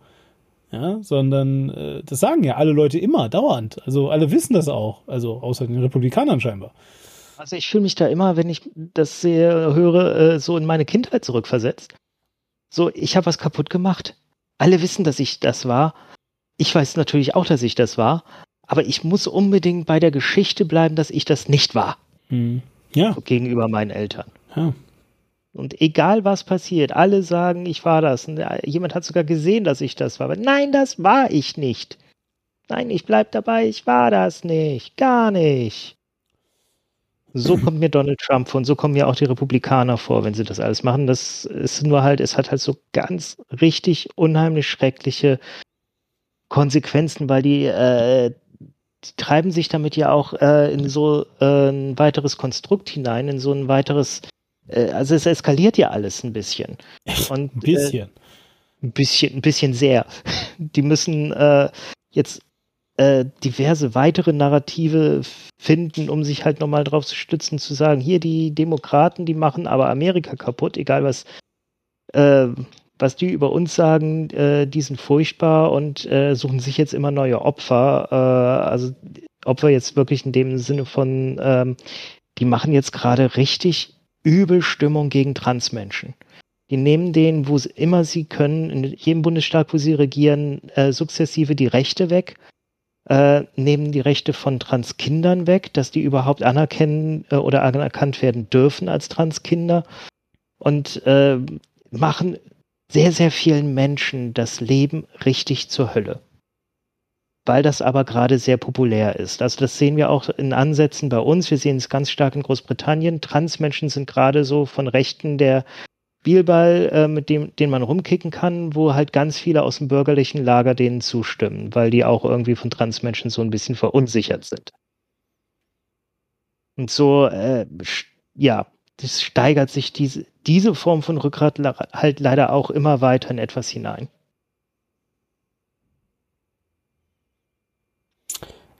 Ja, sondern äh, das sagen ja alle Leute immer, dauernd. Also alle wissen das auch. Also außer den Republikanern scheinbar. Also ich fühle mich da immer, wenn ich das sehe, höre, äh, so in meine Kindheit zurückversetzt. So, ich habe was kaputt gemacht. Alle wissen, dass ich das war. Ich weiß natürlich auch, dass ich das war. Aber ich muss unbedingt bei der Geschichte bleiben, dass ich das nicht war. Hm. Ja, Gegenüber meinen Eltern. ja. Und egal was passiert, alle sagen, ich war das. Und äh, jemand hat sogar gesehen, dass ich das war. Aber nein, das war ich nicht. Nein, ich bleib dabei, ich war das nicht. Gar nicht. So kommt mir Donald Trump vor und so kommen mir auch die Republikaner vor, wenn sie das alles machen. Das ist nur halt, es hat halt so ganz richtig unheimlich schreckliche Konsequenzen, weil die, äh, die treiben sich damit ja auch äh, in so äh, ein weiteres Konstrukt hinein, in so ein weiteres, äh, also es eskaliert ja alles ein bisschen. Und, Ein bisschen. Äh, ein bisschen, ein bisschen sehr. Die müssen äh, jetzt diverse weitere Narrative finden, um sich halt nochmal drauf zu stützen, zu sagen, hier die Demokraten, die machen aber Amerika kaputt, egal was, was die über uns sagen, äh, die sind furchtbar und äh, suchen sich jetzt immer neue Opfer. Äh, also Opfer jetzt wirklich in dem Sinne von, ähm, die machen jetzt gerade richtig übel Stimmung gegen Transmenschen. Die nehmen denen, wo sie immer sie können, in jedem Bundesstaat, wo sie regieren, äh, sukzessive die Rechte weg, äh, nehmen die Rechte von Transkindern weg, dass die überhaupt anerkennen äh, oder anerkannt werden dürfen als Transkinder und äh, machen sehr, sehr vielen Menschen das Leben richtig zur Hölle. Weil das aber gerade sehr populär ist. Also das sehen wir auch in Ansätzen bei uns. Wir sehen es ganz stark in Großbritannien. Transmenschen sind gerade so von Rechten der Spielball, äh, mit dem, den man rumkicken kann, wo halt ganz viele aus dem bürgerlichen Lager denen zustimmen, weil die auch irgendwie von Transmenschen so ein bisschen verunsichert sind. Und so, äh, ja, das steigert sich diese, diese Form von Rückgrat halt leider auch immer weiter in etwas hinein.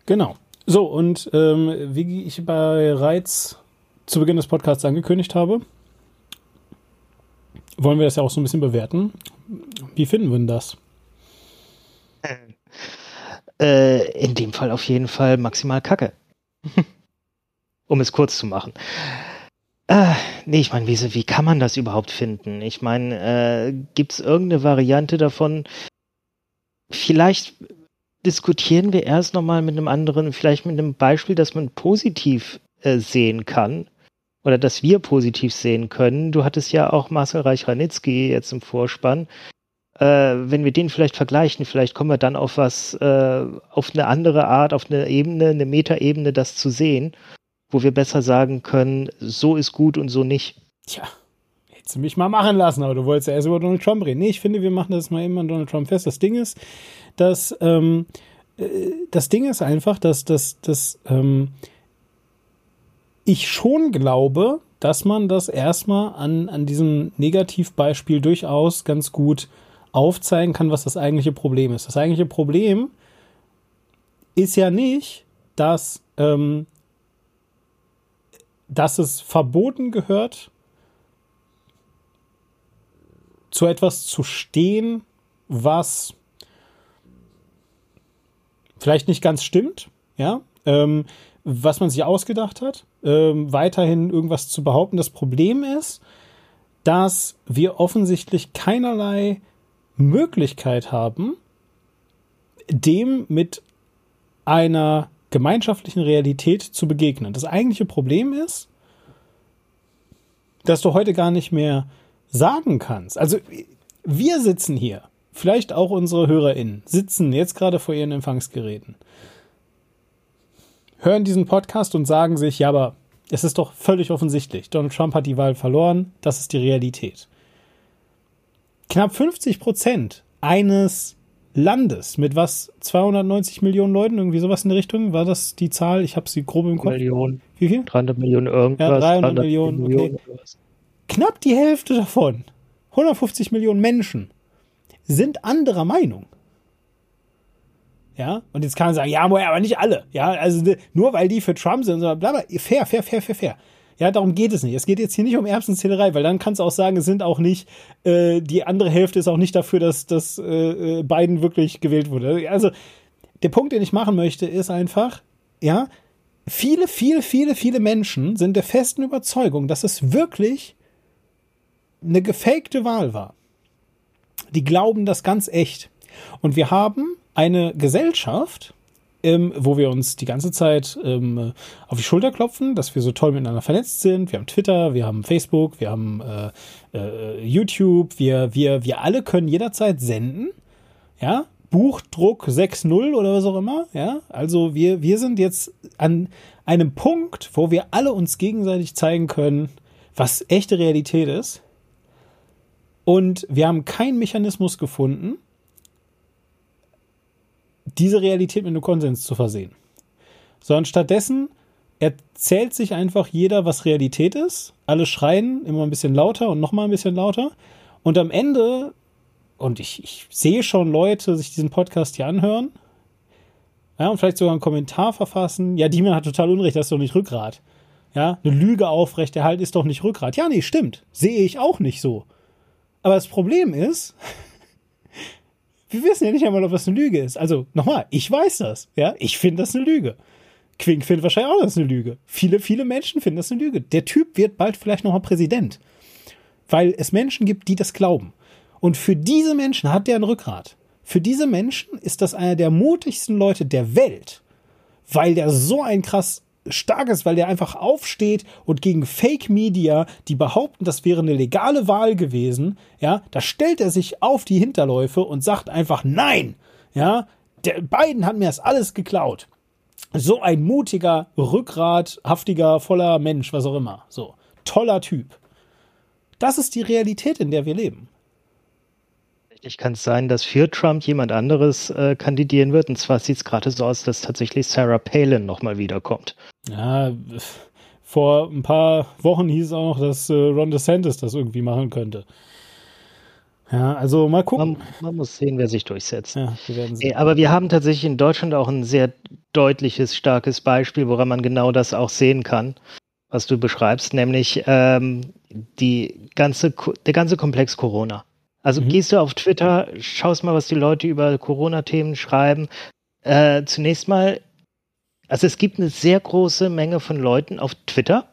Genau. So, und ähm, wie ich bereits zu Beginn des Podcasts angekündigt habe, wollen wir das ja auch so ein bisschen bewerten. Wie finden wir denn das? Äh, in dem Fall auf jeden Fall maximal Kacke. um es kurz zu machen. Äh, nee, ich meine, wie, wie kann man das überhaupt finden? Ich meine, äh, gibt es irgendeine Variante davon? Vielleicht diskutieren wir erst nochmal mit einem anderen, vielleicht mit einem Beispiel, das man positiv äh, sehen kann. Oder das wir positiv sehen können. Du hattest ja auch Marcel Reich-Ranitzky jetzt im Vorspann äh, wenn wir den vielleicht vergleichen, vielleicht kommen wir dann auf was, äh, auf eine andere Art, auf eine Ebene, eine Metaebene, das zu sehen, wo wir besser sagen können, so ist gut und so nicht. Tja, hättest du mich mal machen lassen, aber du wolltest ja erst über Donald Trump reden. Nee, ich finde, wir machen das mal immer an Donald Trump fest. Das Ding ist, dass ähm, äh, das Ding ist einfach, dass, dass, dass ähm, ich schon glaube, dass man das erstmal an, an diesem Negativbeispiel durchaus ganz gut aufzeigen kann, was das eigentliche Problem ist. Das eigentliche Problem ist ja nicht, dass, ähm, dass es verboten gehört, zu etwas zu stehen, was vielleicht nicht ganz stimmt, ja, ähm, was man sich ausgedacht hat, ähm, weiterhin irgendwas zu behaupten. Das Problem ist, dass wir offensichtlich keinerlei Möglichkeit haben, dem mit einer gemeinschaftlichen Realität zu begegnen. Das eigentliche Problem ist, dass du heute gar nicht mehr sagen kannst. Also wir sitzen hier, vielleicht auch unsere HörerInnen, sitzen jetzt gerade vor ihren Empfangsgeräten, hören diesen Podcast und sagen sich, ja, aber es ist doch völlig offensichtlich, Donald Trump hat die Wahl verloren, das ist die Realität. Knapp 50 Prozent eines Landes mit was 290 Millionen Leuten, irgendwie sowas in der Richtung, war das die Zahl? Ich habe sie grob im Kopf. Millionen, Wie viel? 300 Millionen irgendwas. Ja, 300 Millionen, okay. irgendwas. knapp die Hälfte davon, 150 Millionen Menschen sind anderer Meinung. Ja, und jetzt kann man sagen, ja, aber nicht alle. Ja, also nur weil die für Trump sind, sondern bla, bla, fair, fair, fair, fair, fair. Ja, darum geht es nicht. Es geht jetzt hier nicht um Erbsenzählerei, weil dann kannst du auch sagen, es sind auch nicht, äh, die andere Hälfte ist auch nicht dafür, dass, dass äh, Biden wirklich gewählt wurde. Also der Punkt, den ich machen möchte, ist einfach, ja, viele, viele, viele, viele Menschen sind der festen Überzeugung, dass es wirklich eine gefakte Wahl war. Die glauben das ganz echt. Und wir haben eine Gesellschaft, ähm, wo wir uns die ganze Zeit ähm, auf die Schulter klopfen, dass wir so toll miteinander vernetzt sind. Wir haben Twitter, wir haben Facebook, wir haben äh, äh, YouTube, wir, wir, wir alle können jederzeit senden. Ja, Buchdruck 6.0 oder was auch immer. Ja, also wir, wir sind jetzt an einem Punkt, wo wir alle uns gegenseitig zeigen können, was echte Realität ist. Und wir haben keinen Mechanismus gefunden, diese Realität mit einem Konsens zu versehen. Sondern stattdessen erzählt sich einfach jeder, was Realität ist. Alle schreien immer ein bisschen lauter und nochmal ein bisschen lauter. Und am Ende, und ich, ich sehe schon Leute sich diesen Podcast hier anhören, ja, und vielleicht sogar einen Kommentar verfassen. Ja, Diemen hat total Unrecht, das ist doch nicht Rückgrat. Ja, eine Lüge aufrechterhalten ist doch nicht Rückgrat. Ja, nee, stimmt. Sehe ich auch nicht so. Aber das Problem ist, wir wissen ja nicht einmal, ob das eine Lüge ist. Also nochmal, ich weiß das. Ja, ich finde das eine Lüge. Quink findet wahrscheinlich auch, das eine Lüge. Viele, viele Menschen finden das eine Lüge. Der Typ wird bald vielleicht nochmal Präsident. Weil es Menschen gibt, die das glauben. Und für diese Menschen hat der ein Rückgrat. Für diese Menschen ist das einer der mutigsten Leute der Welt, weil der so ein krass stark ist, weil der einfach aufsteht und gegen Fake Media, die behaupten, das wäre eine legale Wahl gewesen, ja, da stellt er sich auf die Hinterläufe und sagt einfach nein, ja, der Biden hat mir das alles geklaut. So ein mutiger, rückgrathaftiger, voller Mensch, was auch immer. So, toller Typ. Das ist die Realität, in der wir leben. Tatsächlich kann es sein, dass für Trump jemand anderes äh, kandidieren wird. Und zwar sieht es gerade so aus, dass tatsächlich Sarah Palin nochmal wiederkommt. Ja, vor ein paar Wochen hieß es auch noch, dass äh, Ron DeSantis das irgendwie machen könnte. Ja, also mal gucken. Man, man muss sehen, wer sich durchsetzt. Ja, wir Aber wir haben tatsächlich in Deutschland auch ein sehr deutliches, starkes Beispiel, woran man genau das auch sehen kann, was du beschreibst, nämlich ähm, die ganze, der ganze Komplex Corona. Also gehst du auf Twitter, schaust mal, was die Leute über Corona-Themen schreiben. Äh, zunächst mal, also es gibt eine sehr große Menge von Leuten auf Twitter.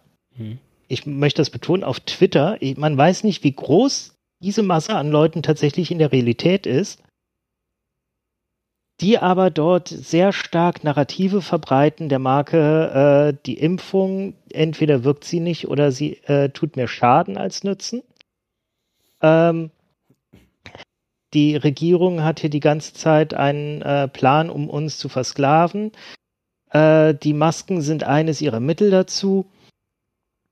Ich möchte das betonen, auf Twitter. Man weiß nicht, wie groß diese Masse an Leuten tatsächlich in der Realität ist die aber dort sehr stark Narrative verbreiten der Marke, äh, die Impfung, entweder wirkt sie nicht oder sie äh, tut mehr Schaden als Nützen. Ähm, die Regierung hat hier die ganze Zeit einen äh, Plan, um uns zu versklaven. Äh, die Masken sind eines ihrer Mittel dazu.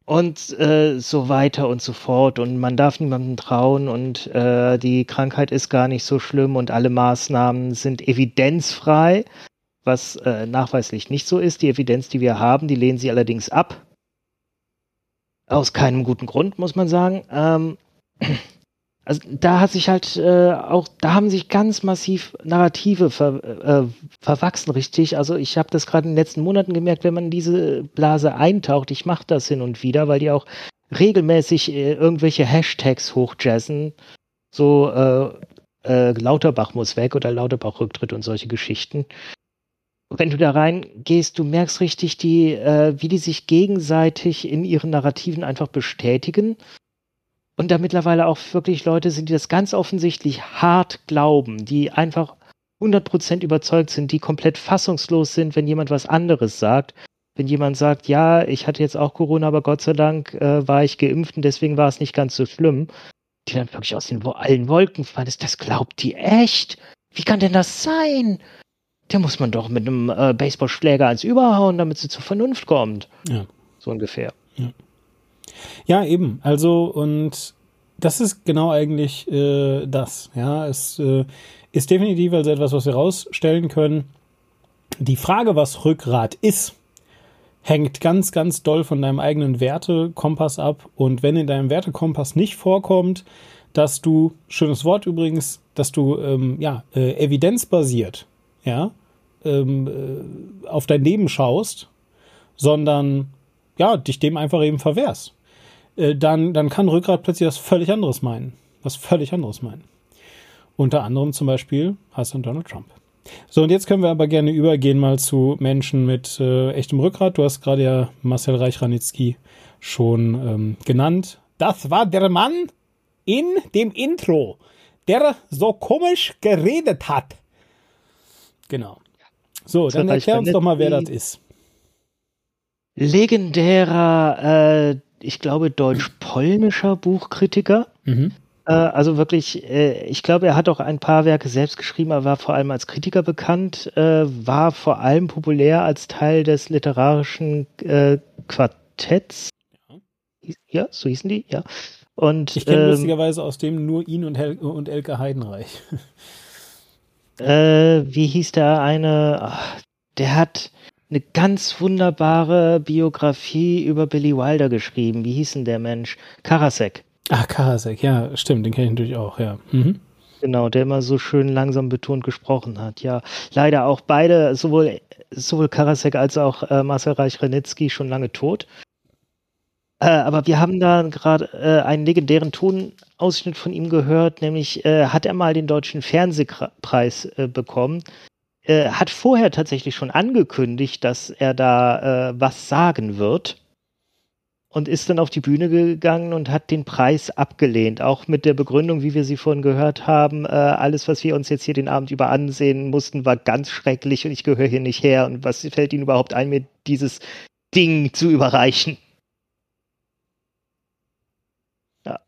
Und äh, so weiter und so fort. Und man darf niemandem trauen und äh, die Krankheit ist gar nicht so schlimm und alle Maßnahmen sind evidenzfrei, was äh, nachweislich nicht so ist. Die Evidenz, die wir haben, die lehnen sie allerdings ab. Aus keinem guten Grund, muss man sagen. Ähm, also da hat sich halt äh, auch, da haben sich ganz massiv Narrative ver, äh, verwachsen, richtig. Also ich habe das gerade in den letzten Monaten gemerkt, wenn man in diese Blase eintaucht, ich mache das hin und wieder, weil die auch regelmäßig äh, irgendwelche Hashtags hochjazzen, so äh, äh, Lauterbach muss weg oder Lauterbach Rücktritt und solche Geschichten. Wenn du da reingehst, du merkst richtig, die, äh, wie die sich gegenseitig in ihren Narrativen einfach bestätigen und da mittlerweile auch wirklich Leute sind, die das ganz offensichtlich hart glauben, die einfach 100% überzeugt sind, die komplett fassungslos sind, wenn jemand was anderes sagt. Wenn jemand sagt, ja, ich hatte jetzt auch Corona, aber Gott sei Dank äh, war ich geimpft und deswegen war es nicht ganz so schlimm. Die dann wirklich aus den allen Wolken fallen. Das, das glaubt die echt? Wie kann denn das sein? Der muss man doch mit einem äh, Baseballschläger ans Überhauen, damit sie zur Vernunft kommt. Ja. So ungefähr. Ja, eben. Also, und das ist genau eigentlich äh, das. Ja, es äh, ist definitiv also etwas, was wir rausstellen können. Die Frage, was Rückgrat ist, hängt ganz, ganz doll von deinem eigenen Wertekompass ab. Und wenn in deinem Wertekompass nicht vorkommt, dass du, schönes Wort übrigens, dass du ähm, ja, äh, evidenzbasiert ja, ähm, äh, auf dein Leben schaust, sondern ja, dich dem einfach eben verwehrst, äh, dann, dann kann Rückgrat plötzlich was völlig anderes meinen. Was völlig anderes meinen. Unter anderem zum Beispiel heißt dann Donald Trump. So, und jetzt können wir aber gerne übergehen mal zu Menschen mit äh, echtem Rückgrat. Du hast gerade ja Marcel Reich-Ranitzky schon ähm, genannt. Das war der Mann in dem Intro, der so komisch geredet hat. Genau. So, dann erklär uns doch mal, wer das ist. Legendärer, äh, ich glaube, deutsch-polnischer Buchkritiker. Mhm. Äh, also wirklich, äh, ich glaube, er hat auch ein paar Werke selbst geschrieben, aber war vor allem als Kritiker bekannt, äh, war vor allem populär als Teil des literarischen äh, Quartetts. Ja, so hießen die, ja. Und Ich kenne ähm, lustigerweise aus dem nur ihn und, Hel und Elke Heidenreich. äh, wie hieß der eine? Ach, der hat eine ganz wunderbare Biografie über Billy Wilder geschrieben. Wie hieß denn der Mensch? Karasek. Ach, Karasek, ja, stimmt, den kenne ich natürlich auch, ja. Mhm. Genau, der immer so schön langsam betont gesprochen hat. Ja, leider auch beide, sowohl, sowohl Karasek als auch äh, Marcel Reich-Ranitzky schon lange tot. Äh, aber wir haben da gerade äh, einen legendären Tonausschnitt von ihm gehört, nämlich äh, hat er mal den deutschen Fernsehpreis äh, bekommen. Äh, hat vorher tatsächlich schon angekündigt, dass er da äh, was sagen wird und ist dann auf die Bühne gegangen und hat den Preis abgelehnt, auch mit der Begründung, wie wir sie vorhin gehört haben, äh, alles, was wir uns jetzt hier den Abend über ansehen mussten, war ganz schrecklich und ich gehöre hier nicht her. Und was fällt Ihnen überhaupt ein, mir dieses Ding zu überreichen? Ja,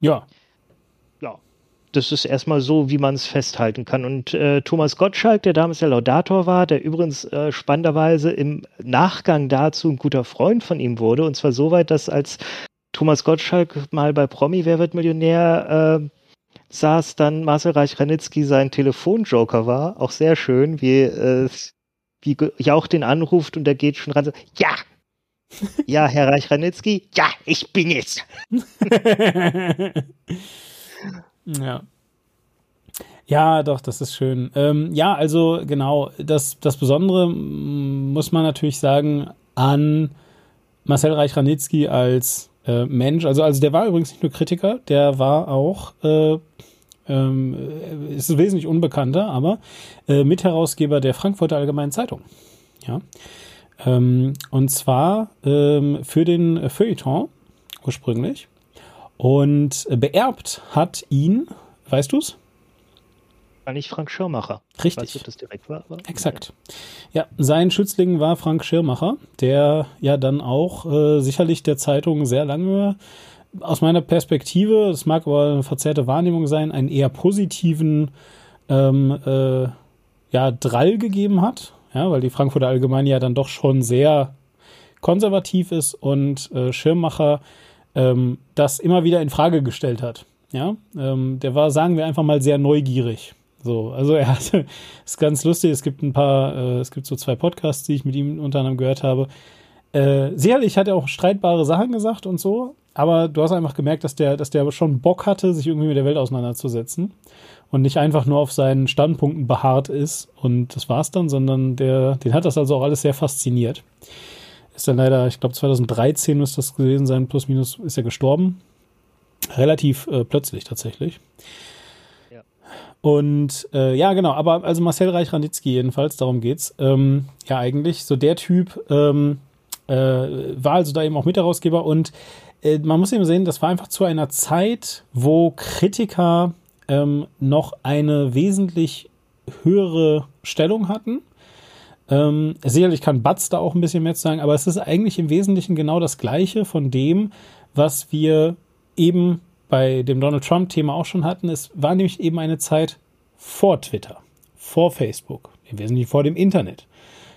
Ja, das ist erstmal so, wie man es festhalten kann. Und äh, Thomas Gottschalk, der damals der Laudator war, der übrigens äh, spannenderweise im Nachgang dazu ein guter Freund von ihm wurde, und zwar so weit, dass als Thomas Gottschalk mal bei Promi Wer wird Millionär äh, saß, dann Marcel Reich-Ranitzky sein Telefonjoker war. Auch sehr schön, wie, äh, wie Jauch den anruft und der geht schon ran so, ja, ja, Herr Reich-Ranitzky, ja, ich bin es. ja. Ja, doch, das ist schön. Ähm, ja, also genau, das, das Besondere muss man natürlich sagen an Marcel Reich-Ranitzky als äh, Mensch. Also, also der war übrigens nicht nur Kritiker, der war auch, äh, ähm, äh, ist wesentlich unbekannter, aber äh, Mitherausgeber der Frankfurter Allgemeinen Zeitung. Ja. Ähm, und zwar ähm, für den Feuilleton ursprünglich. Und beerbt hat ihn, weißt du's? War nicht Frank Schirmacher. Richtig. Ich weiß nicht, ob das direkt war, aber. Exakt. Ja, sein Schützling war Frank Schirmacher, der ja dann auch äh, sicherlich der Zeitung sehr lange, aus meiner Perspektive, es mag aber eine verzerrte Wahrnehmung sein, einen eher positiven ähm, äh, ja, Drall gegeben hat. Ja, weil die Frankfurter Allgemeine ja dann doch schon sehr konservativ ist und äh, Schirmacher ähm, das immer wieder in Frage gestellt hat. Ja, ähm, der war, sagen wir einfach mal, sehr neugierig. So, also er hatte, ist ganz lustig, es gibt ein paar, äh, es gibt so zwei Podcasts, die ich mit ihm unter anderem gehört habe. Äh, sicherlich hat er auch streitbare Sachen gesagt und so, aber du hast einfach gemerkt, dass der, dass der schon Bock hatte, sich irgendwie mit der Welt auseinanderzusetzen und nicht einfach nur auf seinen Standpunkten beharrt ist und das war's dann, sondern der, den hat das also auch alles sehr fasziniert. Ist dann leider, ich glaube 2013 müsste das gewesen sein, plus minus ist er gestorben. Relativ äh, plötzlich tatsächlich. Und äh, ja, genau, aber also Marcel Reich-Ranitzky jedenfalls, darum geht's. Ähm, ja, eigentlich, so der Typ ähm, äh, war also da eben auch Mitherausgeber und äh, man muss eben sehen, das war einfach zu einer Zeit, wo Kritiker ähm, noch eine wesentlich höhere Stellung hatten. Ähm, sicherlich kann Batz da auch ein bisschen mehr zu sagen, aber es ist eigentlich im Wesentlichen genau das Gleiche von dem, was wir eben bei dem Donald Trump-Thema auch schon hatten. Es war nämlich eben eine Zeit vor Twitter, vor Facebook, im Wesentlichen vor dem Internet.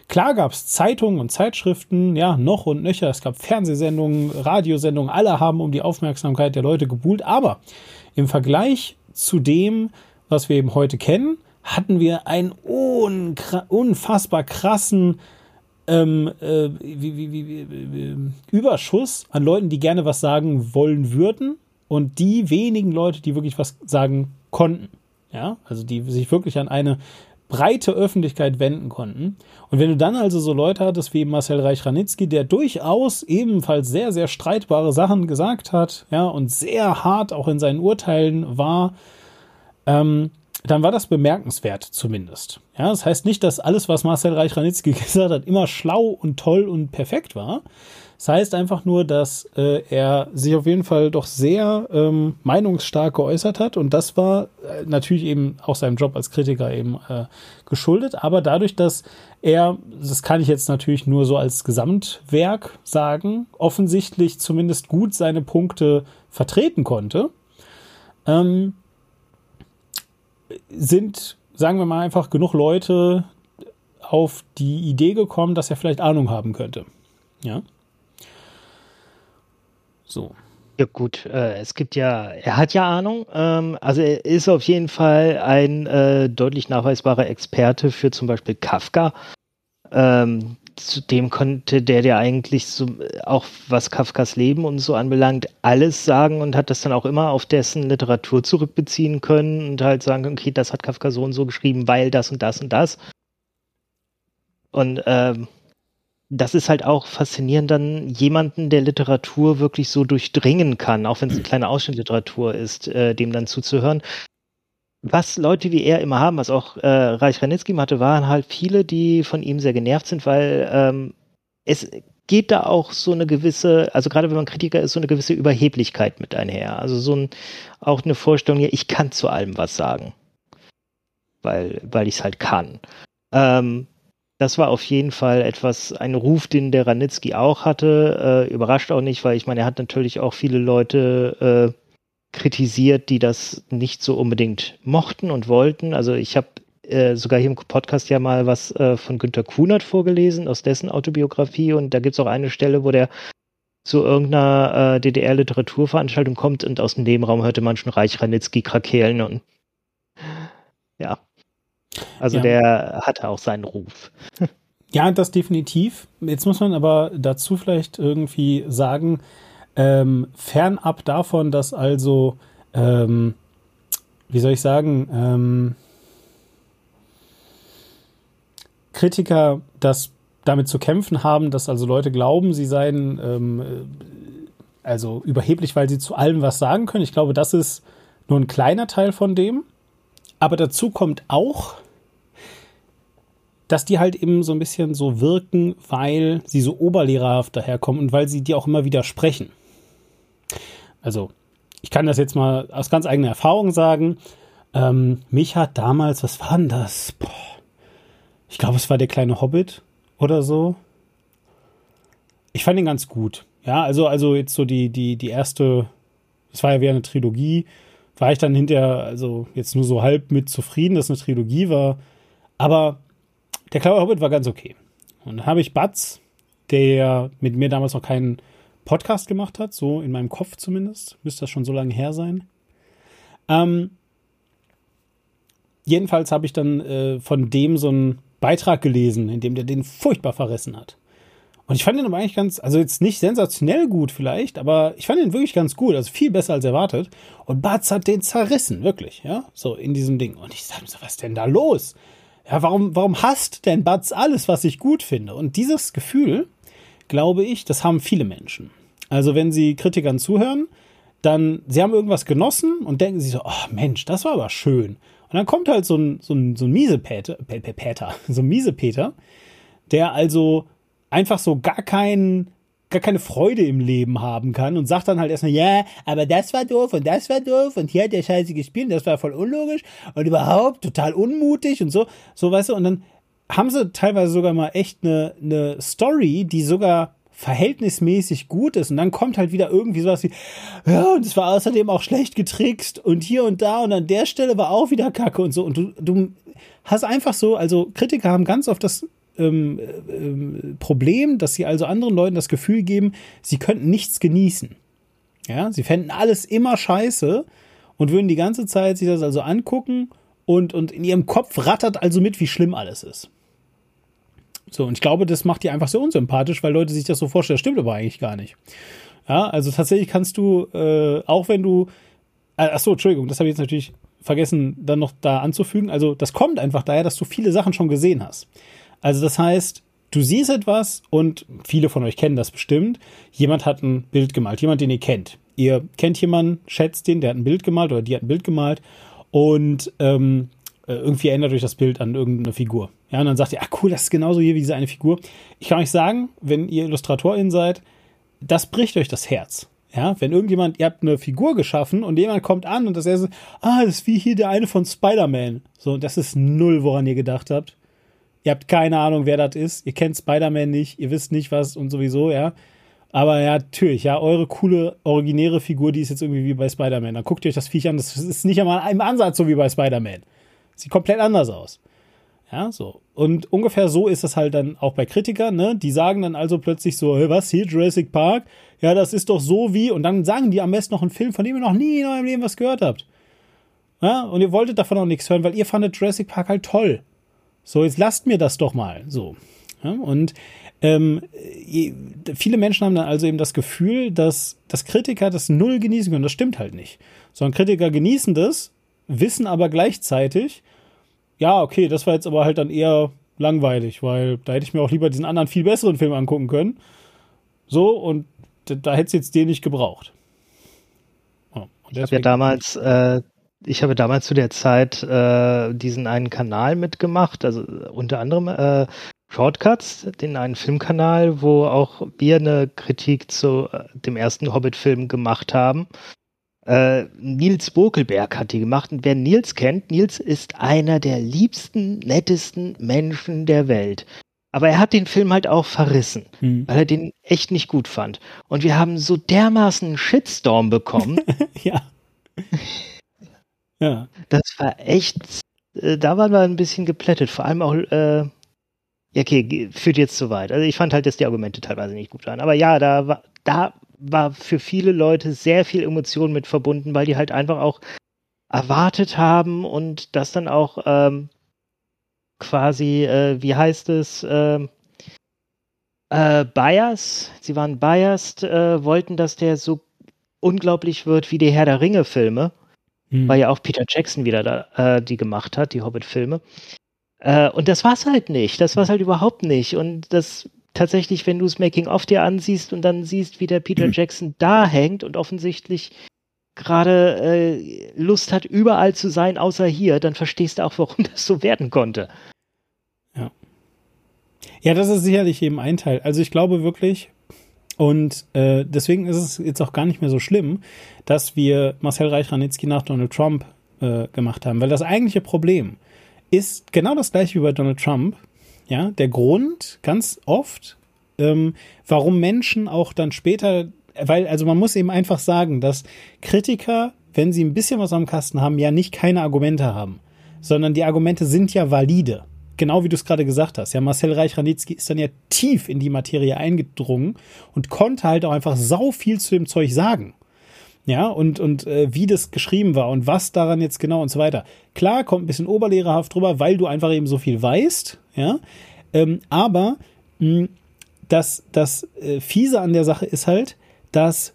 Klar gab es Zeitungen und Zeitschriften, ja, noch und nöcher. Es gab Fernsehsendungen, Radiosendungen, alle haben um die Aufmerksamkeit der Leute gebuhlt. Aber im Vergleich zu dem, was wir eben heute kennen, hatten wir einen unfassbar krassen ähm, äh, wie, wie, wie, wie, Überschuss an Leuten, die gerne was sagen wollen würden und die wenigen Leute, die wirklich was sagen konnten. Ja, also die sich wirklich an eine breite Öffentlichkeit wenden konnten. Und wenn du dann also so Leute hattest wie Marcel Reich-Ranitzky, der durchaus ebenfalls sehr, sehr streitbare Sachen gesagt hat, ja, und sehr hart auch in seinen Urteilen war, ähm, dann war das bemerkenswert zumindest. Ja, das heißt nicht, dass alles, was Marcel Reich-Ranitzky gesagt hat, immer schlau und toll und perfekt war. Das heißt einfach nur, dass äh, er sich auf jeden Fall doch sehr ähm, meinungsstark geäußert hat und das war äh, natürlich eben auch seinem Job als Kritiker eben äh, geschuldet, aber dadurch, dass er, das kann ich jetzt natürlich nur so als Gesamtwerk sagen, offensichtlich zumindest gut seine Punkte vertreten konnte, ähm, sind, sagen wir mal einfach, genug Leute auf die Idee gekommen, dass er vielleicht Ahnung haben könnte. Ja. So. Ja gut, äh, es gibt ja, er hat ja Ahnung. Ähm, also er ist auf jeden Fall ein äh, deutlich nachweisbarer Experte für zum Beispiel Kafka. Ähm, zudem konnte der ja eigentlich so, auch was Kafkas Leben und so anbelangt, alles sagen und hat das dann auch immer auf dessen Literatur zurückbeziehen können und halt sagen, okay, das hat Kafka so und so geschrieben, weil das und das und das. Und ähm, das ist halt auch faszinierend, dann jemanden, der Literatur wirklich so durchdringen kann, auch wenn es eine kleine Ausschnittliteratur ist, äh, dem dann zuzuhören. Was Leute wie er immer haben, was auch äh, Reich Ranitzky hatte, waren halt viele, die von ihm sehr genervt sind, weil ähm, es geht da auch so eine gewisse, also gerade wenn man Kritiker ist, so eine gewisse Überheblichkeit mit einher. Also so ein, auch eine Vorstellung, ja, ich kann zu allem was sagen. Weil, weil ich es halt kann. Ähm, das war auf jeden Fall etwas, ein Ruf, den der Ranitzky auch hatte. Äh, überrascht auch nicht, weil ich meine, er hat natürlich auch viele Leute äh, kritisiert, die das nicht so unbedingt mochten und wollten. Also ich habe äh, sogar hier im Podcast ja mal was äh, von Günter Kunert vorgelesen, aus dessen Autobiografie. Und da gibt es auch eine Stelle, wo der zu irgendeiner äh, DDR-Literaturveranstaltung kommt und aus dem Nebenraum hörte man schon Reich Ranitzky krakeelen und ja, also Ja. der hatte auch seinen Ruf. Ja, das definitiv. Jetzt muss man aber dazu vielleicht irgendwie sagen, ähm, fernab davon, dass also, ähm, wie soll ich sagen, ähm, Kritiker das damit zu kämpfen haben, dass also Leute glauben, sie seien ähm, äh, also überheblich, weil sie zu allem was sagen können. Ich glaube, das ist nur ein kleiner Teil von dem. Aber dazu kommt auch, dass die halt eben so ein bisschen so wirken, weil sie so oberlehrerhaft daherkommen und weil sie dir auch immer widersprechen. Also, ich kann das jetzt mal aus ganz eigener Erfahrung sagen. Ähm, mich hat damals, was war denn das? Boah, ich glaube, es war der kleine Hobbit oder so. Ich fand ihn ganz gut. Ja, also, also jetzt so die, die, die erste, es war ja wieder eine Trilogie, war ich dann hinterher, also jetzt nur so halb mit zufrieden, dass es eine Trilogie war. Aber der Kleine Hobbit war ganz okay. Und dann habe ich Batz, der mit mir damals noch keinen Podcast gemacht hat, so in meinem Kopf zumindest, müsste das schon so lange her sein. Ähm, jedenfalls habe ich dann äh, von dem so einen Beitrag gelesen, in dem der den furchtbar verrissen hat. Und ich fand ihn aber eigentlich ganz, also jetzt nicht sensationell gut vielleicht, aber ich fand ihn wirklich ganz gut, also viel besser als erwartet. Und Batz hat den zerrissen, wirklich, ja, so in diesem Ding. Und ich mir so, was ist denn da los? Ja, warum, warum hasst denn Batz alles, was ich gut finde? Und dieses Gefühl, glaube ich, das haben viele Menschen. Also wenn sie Kritikern zuhören, dann, sie haben irgendwas genossen und denken sich so, oh Mensch, das war aber schön. Und dann kommt halt so ein, so ein, so ein Miesepeter, Pe- Pe- Peter, so ein Miesepeter, der also einfach so gar keinen, gar keine Freude im Leben haben kann und sagt dann halt erstmal, ja, aber das war doof und das war doof und hier hat der Scheiße gespielt und das war voll unlogisch und überhaupt total unmutig und so, so weißt du, und dann haben sie teilweise sogar mal echt eine, eine Story, die sogar verhältnismäßig gut ist und dann kommt halt wieder irgendwie sowas wie, ja, und es war außerdem auch schlecht getrickst und hier und da und an der Stelle war auch wieder Kacke und so und du, du hast einfach so, also Kritiker haben ganz oft das ähm, ähm, Problem, dass sie also anderen Leuten das Gefühl geben, sie könnten nichts genießen. Ja, sie fänden alles immer scheiße und würden die ganze Zeit sich das also angucken und, und in ihrem Kopf rattert also mit, wie schlimm alles ist. So, und ich glaube, das macht die einfach so unsympathisch, weil Leute sich das so vorstellen, das stimmt aber eigentlich gar nicht. Ja, also tatsächlich kannst du, äh, auch wenn du, äh, ach so, Entschuldigung, das habe ich jetzt natürlich vergessen, dann noch da anzufügen. Also das kommt einfach daher, dass du viele Sachen schon gesehen hast. Also das heißt, du siehst etwas und viele von euch kennen das bestimmt. Jemand hat ein Bild gemalt, jemand, den ihr kennt. Ihr kennt jemanden, schätzt den, der hat ein Bild gemalt oder die hat ein Bild gemalt und ähm, äh, irgendwie erinnert euch das Bild an irgendeine Figur. Ja, und dann sagt ihr, ah cool, das ist genauso hier wie diese eine Figur. Ich kann euch sagen, wenn ihr Illustratorin seid, das bricht euch das Herz. Ja, wenn irgendjemand, ihr habt eine Figur geschaffen und jemand kommt an und das erste, ah, das ist wie hier der eine von Spider-Man. So, das ist null, woran ihr gedacht habt. Ihr habt keine Ahnung, wer das ist. Ihr kennt Spider-Man nicht, ihr wisst nicht was und sowieso, ja. Aber ja, natürlich, ja, eure coole, originäre Figur, die ist jetzt irgendwie wie bei Spider-Man. Dann guckt ihr euch das Viech an, das ist nicht einmal im Ansatz so wie bei Spider-Man. Sieht komplett anders aus. Ja, so. Und ungefähr so ist es halt dann auch bei Kritikern, ne? Die sagen dann also plötzlich so, hey, was hier, Jurassic Park? Ja, das ist doch so wie, und dann sagen die am besten noch einen Film, von dem ihr noch nie in eurem Leben was gehört habt. Ja, und ihr wolltet davon auch nichts hören, weil ihr fandet Jurassic Park halt toll. So, jetzt lasst mir das doch mal. So. Ja, und ähm, viele Menschen haben dann also eben das Gefühl, dass, dass Kritiker das null genießen können. Das stimmt halt nicht. Sondern Kritiker genießen das, wissen aber gleichzeitig, ja, okay, das war jetzt aber halt dann eher langweilig, weil da hätte ich mir auch lieber diesen anderen viel besseren Film angucken können. So, und da, da hätte es jetzt den nicht gebraucht. Ja, ich habe ja damals, äh, ich habe damals zu der Zeit äh, diesen einen Kanal mitgemacht, also unter anderem äh, Shortcuts, den einen Filmkanal, wo auch wir eine Kritik zu äh, dem ersten Hobbit-Film gemacht haben. Äh, Nils Bokelberg hat die gemacht. Und wer Nils kennt, Nils ist einer der liebsten, nettesten Menschen der Welt. Aber er hat den Film halt auch verrissen, hm. weil er den echt nicht gut fand. Und wir haben so dermaßen einen Shitstorm bekommen. ja. ja. Das war echt, äh, da waren wir ein bisschen geplättet. Vor allem auch, äh, ja, okay, führt jetzt zu weit. Also ich fand halt, dass die Argumente teilweise nicht gut waren. Aber ja, da war, da war für viele Leute sehr viel Emotion mit verbunden, weil die halt einfach auch erwartet haben und das dann auch ähm, quasi, äh, wie heißt es, äh, äh, Bias, sie waren biased, äh, wollten, dass der so unglaublich wird wie die Herr der Ringe-Filme, mhm. weil ja auch Peter Jackson wieder da, äh, die gemacht hat, die Hobbit-Filme. Äh, und das war's halt nicht, das war's halt überhaupt nicht. Und das tatsächlich, wenn du das Making-of dir ansiehst und dann siehst, wie der Peter mhm. Jackson da hängt und offensichtlich gerade äh, Lust hat, überall zu sein, außer hier, dann verstehst du auch, warum das so werden konnte. Ja. Ja, das ist sicherlich eben ein Teil. Also ich glaube wirklich, und äh, deswegen ist es jetzt auch gar nicht mehr so schlimm, dass wir Marcel Reich-Ranitzky nach Donald Trump äh, gemacht haben, weil das eigentliche Problem ist genau das gleiche wie bei Donald Trump, ja, der Grund ganz oft, ähm, warum Menschen auch dann später, weil, also man muss eben einfach sagen, dass Kritiker, wenn sie ein bisschen was am Kasten haben, ja nicht keine Argumente haben, sondern die Argumente sind ja valide. Genau wie du es gerade gesagt hast. Ja, Marcel Reich-Ranitzky ist dann ja tief in die Materie eingedrungen und konnte halt auch einfach sau viel zu dem Zeug sagen ja, und, und äh, wie das geschrieben war und was daran jetzt genau und so weiter. Klar, kommt ein bisschen oberlehrerhaft drüber, weil du einfach eben so viel weißt, ja, ähm, aber mh, das, das äh, Fiese an der Sache ist halt, dass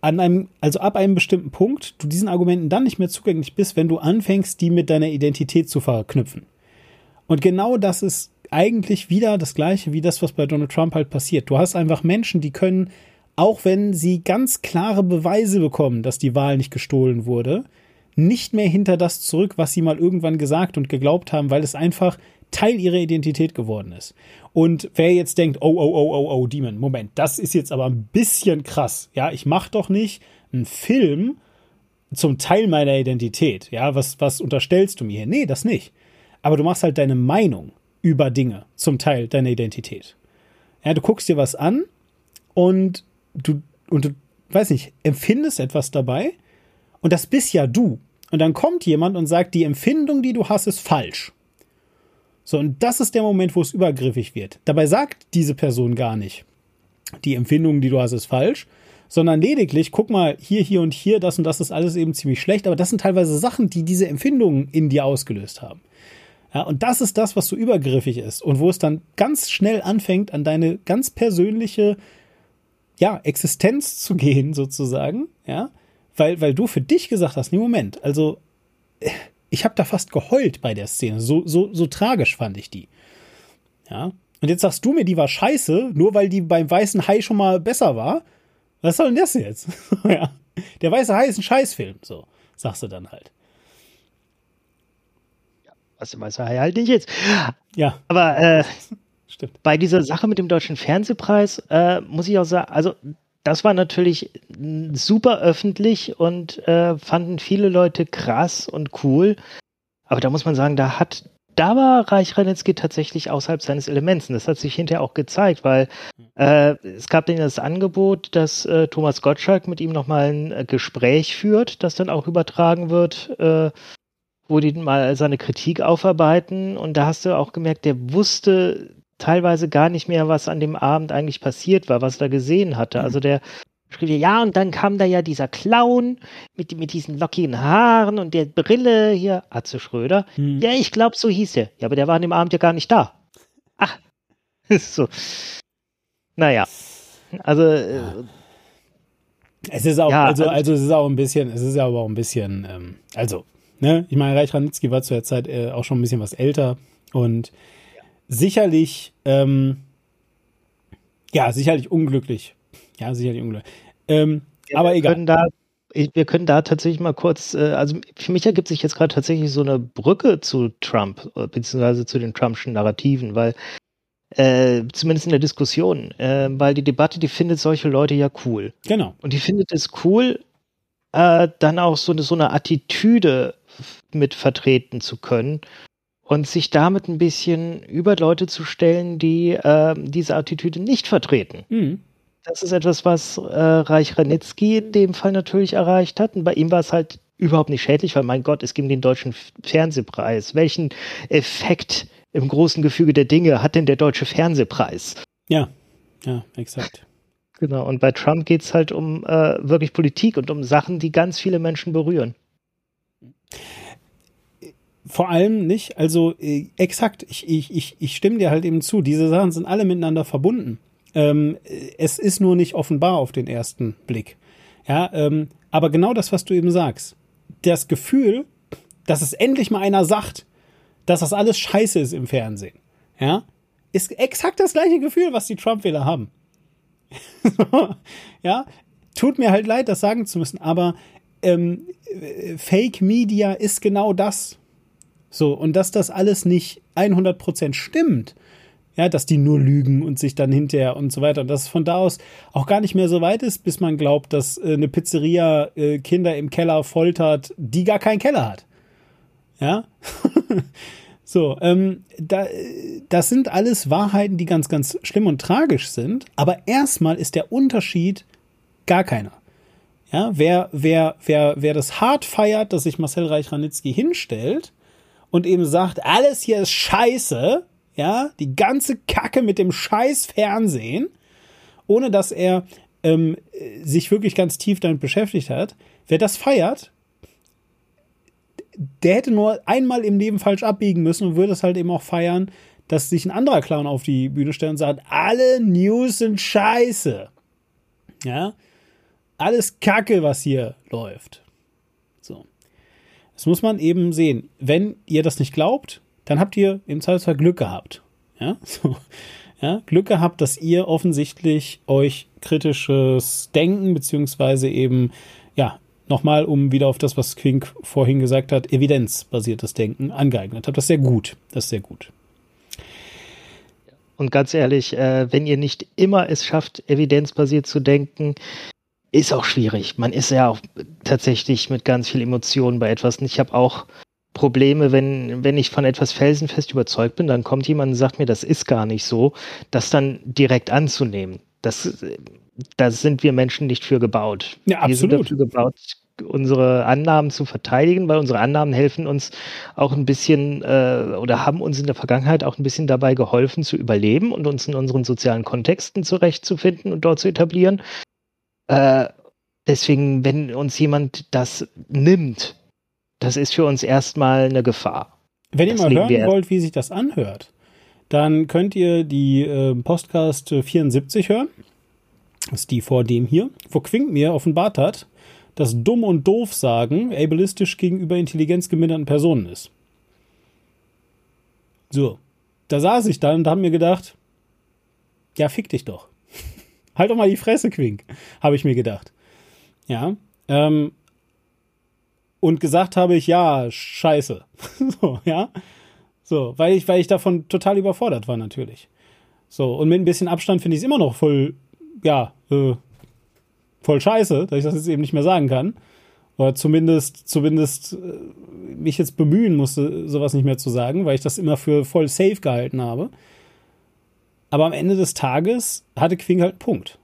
an einem, also ab einem bestimmten Punkt, du diesen Argumenten dann nicht mehr zugänglich bist, wenn du anfängst, die mit deiner Identität zu verknüpfen. Und genau das ist eigentlich wieder das Gleiche wie das, was bei Donald Trump halt passiert. Du hast einfach Menschen, die können auch wenn sie ganz klare Beweise bekommen, dass die Wahl nicht gestohlen wurde, nicht mehr hinter das zurück, was sie mal irgendwann gesagt und geglaubt haben, weil es einfach Teil ihrer Identität geworden ist. Und wer jetzt denkt, oh, oh, oh, oh, oh, Demon, Moment, das ist jetzt aber ein bisschen krass. Ja, ich mach doch nicht einen Film zum Teil meiner Identität. Ja, was, was unterstellst du mir hier? Nee, das nicht. Aber du machst halt deine Meinung über Dinge zum Teil deiner Identität. Ja, du guckst dir was an und du, und du, weiß nicht, empfindest etwas dabei und das bist ja du. Und dann kommt jemand und sagt, die Empfindung, die du hast, ist falsch. So, und das ist der Moment, wo es übergriffig wird. Dabei sagt diese Person gar nicht, die Empfindung, die du hast, ist falsch, sondern lediglich, guck mal, hier, hier und hier, das und das ist alles eben ziemlich schlecht, aber das sind teilweise Sachen, die diese Empfindungen in dir ausgelöst haben. Ja, und das ist das, was so übergriffig ist und wo es dann ganz schnell anfängt, an deine ganz persönliche ja, Existenz zu gehen, sozusagen, ja, weil, weil du für dich gesagt hast, nee, Moment, also ich habe da fast geheult bei der Szene, so, so, so tragisch fand ich die. Ja, und jetzt sagst du mir, die war scheiße, nur weil die beim Weißen Hai schon mal besser war. Was soll denn das jetzt? ja. Der Weiße Hai ist ein Scheißfilm, so, sagst du dann halt. Was Weiße Hai halt nicht ist. Ja, Aber äh, stimmt. bei dieser Sache mit dem Deutschen Fernsehpreis äh, muss ich auch sagen, also das war natürlich super öffentlich und äh, fanden viele Leute krass und cool. Aber da muss man sagen, da hat, da war Reich Ranitzky tatsächlich außerhalb seines Elements. Und das hat sich hinterher auch gezeigt, weil äh, es gab dann das Angebot, dass äh, Thomas Gottschalk mit ihm nochmal ein äh, Gespräch führt, das dann auch übertragen wird, äh, wo die mal seine Kritik aufarbeiten. Und da hast du auch gemerkt, der wusste teilweise gar nicht mehr, was an dem Abend eigentlich passiert war, was er gesehen hatte. Also der schrieb ja, ja, und dann kam da ja dieser Clown mit, mit diesen lockigen Haaren und der Brille hier, Atze Schröder. Ja, ich glaube, so hieß er. Ja, aber der war an dem Abend ja gar nicht da. Ach, so. Naja, also äh, Es ist auch, Ja, also, also- also es ist auch ein bisschen, es ist aber auch ein bisschen, ähm, also, ne, ich meine, Reich Ranitzky war zu der Zeit äh, auch schon ein bisschen was älter und sicherlich, ähm, ja, sicherlich unglücklich. Ja, sicherlich unglücklich. Ähm, aber wir egal. Da, wir können da tatsächlich mal kurz, äh, also für mich ergibt sich jetzt gerade tatsächlich so eine Brücke zu Trump, äh, beziehungsweise zu den Trumpschen Narrativen, weil äh, zumindest in der Diskussion, äh, weil die Debatte, die findet solche Leute ja cool. Genau. Und die findet es cool, äh, dann auch so eine, so eine Attitüde mit vertreten zu können und sich damit ein bisschen über Leute zu stellen, die äh, diese Attitüde nicht vertreten. Mhm. Das ist etwas, was äh, Reich Ranitzky in dem Fall natürlich erreicht hat. Und bei ihm war es halt überhaupt nicht schädlich, weil mein Gott, es ging den deutschen Fernsehpreis. Welchen Effekt im großen Gefüge der Dinge hat denn der deutsche Fernsehpreis? Ja, ja, exakt. Genau, und bei Trump geht es halt um äh, wirklich Politik und um Sachen, die ganz viele Menschen berühren. Vor allem nicht, also äh, exakt, ich, ich, ich, ich stimme dir halt eben zu, diese Sachen sind alle miteinander verbunden. Ähm, äh, es ist nur nicht offenbar auf den ersten Blick. Ja, ähm, aber genau das, was du eben sagst, das Gefühl, dass es endlich mal einer sagt, dass das alles scheiße ist im Fernsehen, ja, ist exakt das gleiche Gefühl, was die Trump-Wähler haben. ja, tut mir halt leid, das sagen zu müssen, aber ähm, äh, Fake Media ist genau das. So, und dass das alles nicht 100% stimmt, ja, dass die nur lügen und sich dann hinterher und so weiter, und dass es von da aus auch gar nicht mehr so weit ist, bis man glaubt, dass äh, eine Pizzeria äh, Kinder im Keller foltert, die gar keinen Keller hat. Ja? so, ähm, da, das sind alles Wahrheiten, die ganz, ganz schlimm und tragisch sind, aber erstmal ist der Unterschied gar keiner. Ja, wer, wer, wer, wer das hart feiert, dass sich Marcel Reich-Ranitzky hinstellt und eben sagt, alles hier ist scheiße, ja, die ganze Kacke mit dem scheiß Fernsehen, ohne dass er ähm, äh, sich wirklich ganz tief damit beschäftigt hat, wer das feiert, der hätte nur einmal im Leben falsch abbiegen müssen und würde es halt eben auch feiern, dass sich ein anderer Clown auf die Bühne stellt und sagt, alle News sind scheiße. Ja, alles Kacke, was hier läuft. So. Das muss man eben sehen. Wenn ihr das nicht glaubt, dann habt ihr im Zweifelsfall Glück gehabt. Ja, so. ja, Glück gehabt, dass ihr offensichtlich euch kritisches Denken, beziehungsweise eben, ja, nochmal, um wieder auf das, was Quink vorhin gesagt hat, evidenzbasiertes Denken angeeignet habt. Das ist sehr gut. Das ist sehr gut. Und ganz ehrlich, äh, wenn ihr nicht immer es schafft, evidenzbasiert zu denken, ist auch schwierig. Man ist ja auch tatsächlich mit ganz viel Emotionen bei etwas. Und ich habe auch Probleme, wenn, wenn ich von etwas felsenfest überzeugt bin, dann kommt jemand und sagt mir, das ist gar nicht so, das dann direkt anzunehmen. Das, da sind wir Menschen nicht für gebaut. Ja, Wir sind absolut. dafür gebaut, unsere Annahmen zu verteidigen, weil unsere Annahmen helfen uns auch ein bisschen äh, oder haben uns in der Vergangenheit auch ein bisschen dabei geholfen zu überleben und uns in unseren sozialen Kontexten zurechtzufinden und dort zu etablieren. Äh, deswegen, wenn uns jemand das nimmt, das ist für uns erstmal eine Gefahr. Wenn ihr Das mal legen hören wollt, wie sich das anhört, dann könnt ihr die äh, Podcast äh, 74 hören. Ist die vor dem hier, wo Quink mir offenbart hat, dass dumm und doof sagen ableistisch gegenüber intelligenzgeminderten Personen ist. So, da saß ich dann und habe mir gedacht, ja, fick dich doch. halt doch mal die Fresse, Quink, habe ich mir gedacht. Ja, ähm, und gesagt habe ich, ja, scheiße. so, ja. So, weil ich, weil ich davon total überfordert war, natürlich. So, und mit ein bisschen Abstand finde ich es immer noch voll, ja, äh, voll scheiße, dass ich das jetzt eben nicht mehr sagen kann. Oder zumindest, zumindest äh, mich jetzt bemühen musste, sowas nicht mehr zu sagen, weil ich das immer für voll safe gehalten habe. Aber am Ende des Tages hatte Quing halt einen Punkt.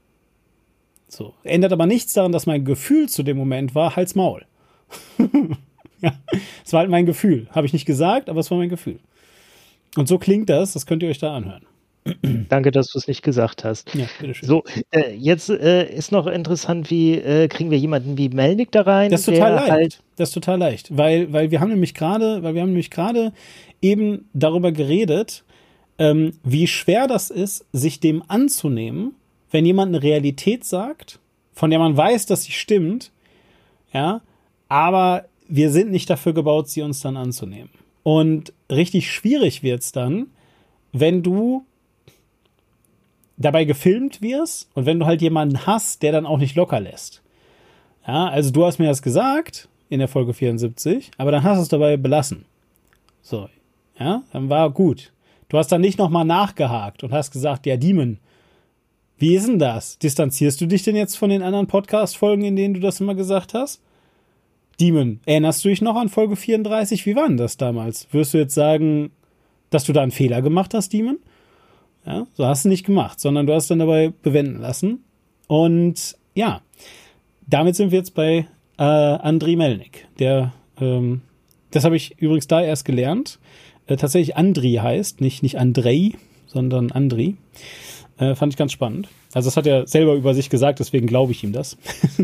So. Ändert aber nichts daran, dass mein Gefühl zu dem Moment war, Hals Maul. ja, es war halt mein Gefühl. Habe ich nicht gesagt, aber es war mein Gefühl. Und so klingt das, das könnt ihr euch da anhören. Danke, dass du es nicht gesagt hast. Ja, bitteschön. So, äh, jetzt äh, ist noch interessant, wie äh, kriegen wir jemanden wie Melnick da rein? Das ist total leicht. Halt, das ist total leicht, weil, weil wir haben nämlich gerade, weil wir haben nämlich gerade eben darüber geredet, ähm, wie schwer das ist, sich dem anzunehmen, wenn jemand eine Realität sagt, von der man weiß, dass sie stimmt, ja, aber wir sind nicht dafür gebaut, sie uns dann anzunehmen. Und richtig schwierig wird's dann, wenn du dabei gefilmt wirst und wenn du halt jemanden hast, der dann auch nicht locker lässt. Ja, also du hast mir das gesagt in der Folge 74, aber dann hast du es dabei belassen. So, ja, dann war gut. Du hast dann nicht nochmal nachgehakt und hast gesagt, ja, Demon, wie ist denn das? Distanzierst du dich denn jetzt von den anderen Podcast-Folgen, in denen du das immer gesagt hast? Demon, erinnerst du dich noch an Folge 34? Wie war denn das damals? Wirst du jetzt sagen, dass du da einen Fehler gemacht hast, Demon? Ja, so hast du nicht gemacht, sondern du hast dann dabei bewenden lassen. Und ja, damit sind wir jetzt bei äh, Andriy Melnik. Der, ähm, das habe ich übrigens da erst gelernt. Äh, tatsächlich Andri heißt, nicht, nicht Andrei, sondern Andri. Äh, fand ich ganz spannend. Also das hat er selber über sich gesagt, deswegen glaube ich ihm das.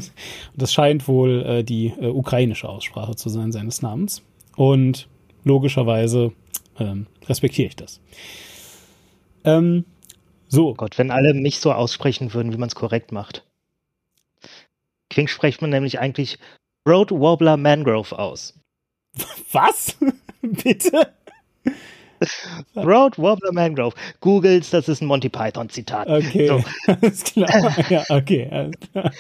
Das scheint wohl äh, die äh, ukrainische Aussprache zu sein seines Namens. Und logischerweise ähm, respektiere ich das. Ähm, so, Gott, wenn alle mich so aussprechen würden, wie man es korrekt macht. Quink spricht man nämlich eigentlich Road Wobbler Mangrove aus. was? Bitte? Road Wobbler Mangrove. Googles, das ist ein Monty Python Zitat. Okay, So. alles klar. Ja, okay. alles klar.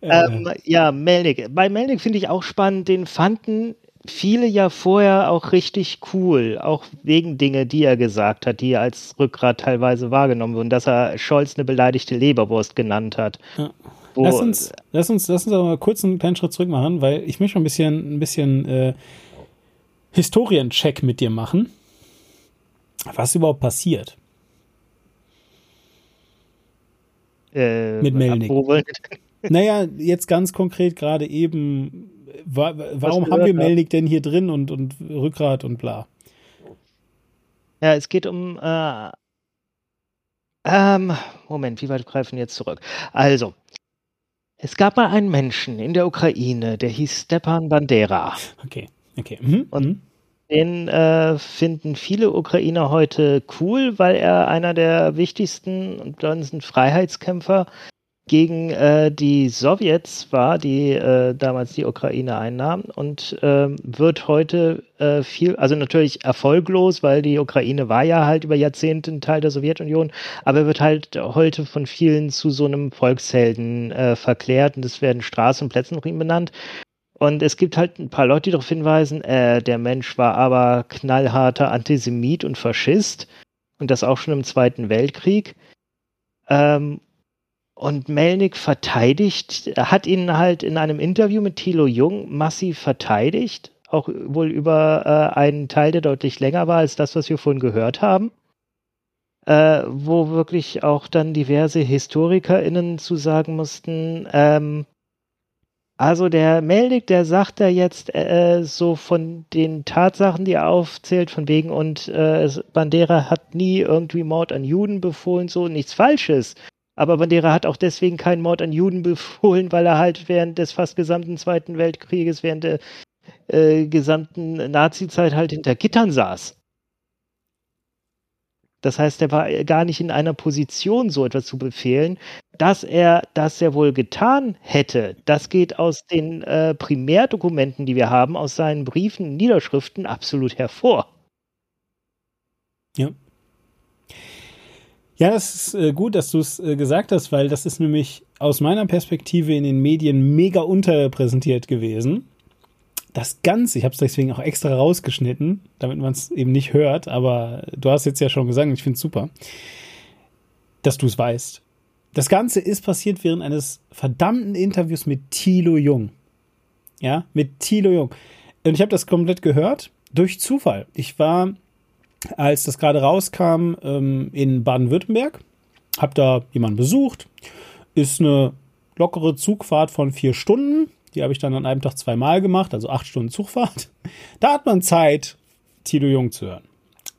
Äh, Ähm, ja, Melnick. Bei Melnick finde ich auch spannend, den fanden viele ja vorher auch richtig cool, auch wegen Dinge, die er gesagt hat, die als Rückgrat teilweise wahrgenommen wurden, dass er Scholz eine beleidigte Leberwurst genannt hat. Ja. Lass uns, lass uns, lass uns aber mal kurz einen kleinen Schritt zurück machen, weil ich möchte ein bisschen, ein bisschen äh, Historiencheck mit dir machen. Was überhaupt passiert? äh, mit Melnick. Wollen Naja, jetzt ganz konkret gerade eben, wa warum haben wir hat. Melnick denn hier drin und, und Rückgrat und bla? Ja, es geht um. Äh, ähm, Moment, wie weit greifen wir jetzt zurück? Also, es gab mal einen Menschen in der Ukraine, der hieß Stepan Bandera. Okay, okay. Mhm. Und- mhm. Den äh, finden viele Ukrainer heute cool, weil er einer der wichtigsten und bedeutendsten Freiheitskämpfer gegen äh, die Sowjets war, die äh, damals die Ukraine einnahmen und ähm, wird heute äh, viel, also natürlich erfolglos, weil die Ukraine war ja halt über Jahrzehnte ein Teil der Sowjetunion, aber er wird halt heute von vielen zu so einem Volkshelden äh, verklärt und es werden Straßen und Plätze nach ihm benannt. Und es gibt halt ein paar Leute, die darauf hinweisen, äh, der Mensch war aber knallharter Antisemit und Faschist. Und das auch schon im Zweiten Weltkrieg. Ähm, und Melnick verteidigt, hat ihn halt in einem Interview mit Thilo Jung massiv verteidigt. Auch wohl über äh, einen Teil, der deutlich länger war als das, was wir vorhin gehört haben. Äh, wo wirklich auch dann diverse HistorikerInnen zu sagen mussten, ähm, also der Meldig, der sagt da jetzt äh, so von den Tatsachen, die er aufzählt, von wegen und äh, Bandera hat nie irgendwie Mord an Juden befohlen, so nichts Falsches. Aber Bandera hat auch deswegen keinen Mord an Juden befohlen, weil er halt während des fast gesamten Zweiten Weltkrieges, während der äh, gesamten Nazi-Zeit halt hinter Gittern saß. Das heißt, er war gar nicht in einer Position, so etwas zu befehlen. Dass er das ja wohl getan hätte, das geht aus den äh, Primärdokumenten, die wir haben, aus seinen Briefen Niederschriften absolut hervor. Ja. Ja, das ist äh, gut, dass du es äh, gesagt hast, weil das ist nämlich aus meiner Perspektive in den Medien mega unterrepräsentiert gewesen. Das Ganze, ich habe es deswegen auch extra rausgeschnitten, damit man es eben nicht hört, aber du hast jetzt ja schon gesagt, ich finde es super, dass du es weißt. Das Ganze ist passiert während eines verdammten Interviews mit Thilo Jung. Ja, mit Thilo Jung. Und ich habe das komplett gehört durch Zufall. Ich war als das gerade rauskam ähm, in Baden-Württemberg. Hab da jemanden besucht. Ist eine lockere Zugfahrt von vier Stunden. Die habe ich dann an einem Tag zweimal gemacht, also acht Stunden Zugfahrt. Da hat man Zeit, Tilo Jung zu hören.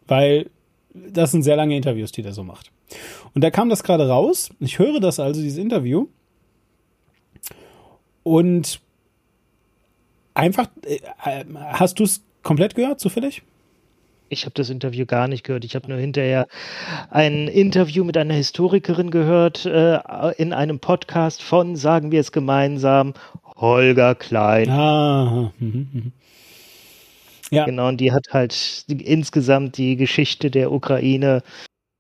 Weil das sind sehr lange Interviews, die der so macht. Und da kam das gerade raus. Ich höre das also, dieses Interview. Und einfach, äh, hast du es komplett gehört, zufällig? Ich habe das Interview gar nicht gehört. Ich habe nur hinterher ein Interview mit einer Historikerin gehört äh, in einem Podcast von, sagen wir es gemeinsam, Holger Klein. Ah, mhm, mhm. Ja. Genau, und die hat halt die, insgesamt die Geschichte der Ukraine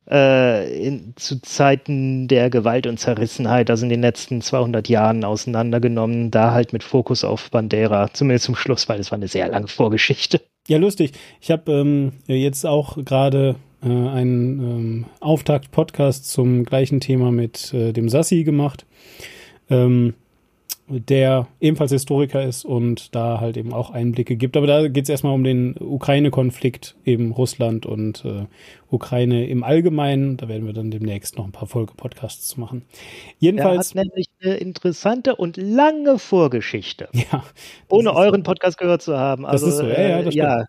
äh, in, zu Zeiten der Gewalt und Zerrissenheit, also in den letzten 200 Jahren auseinandergenommen, da halt mit Fokus auf Bandera, zumindest zum Schluss, weil es war eine sehr lange Vorgeschichte. Ja, lustig. Ich habe ähm, jetzt auch gerade äh, einen ähm, Auftakt-Podcast zum gleichen Thema mit äh, dem Sassi gemacht. Ähm, der ebenfalls Historiker ist und da halt eben auch Einblicke gibt. Aber da geht es erstmal um den Ukraine-Konflikt, eben Russland und äh, Ukraine im Allgemeinen. Da werden wir dann demnächst noch ein paar Folge-Podcasts zu machen. Jedenfalls. Er hat nämlich eine interessante und lange Vorgeschichte. Ja. Ohne euren so. Podcast gehört zu haben. Also, das ist so, ja, ja, das äh, ja.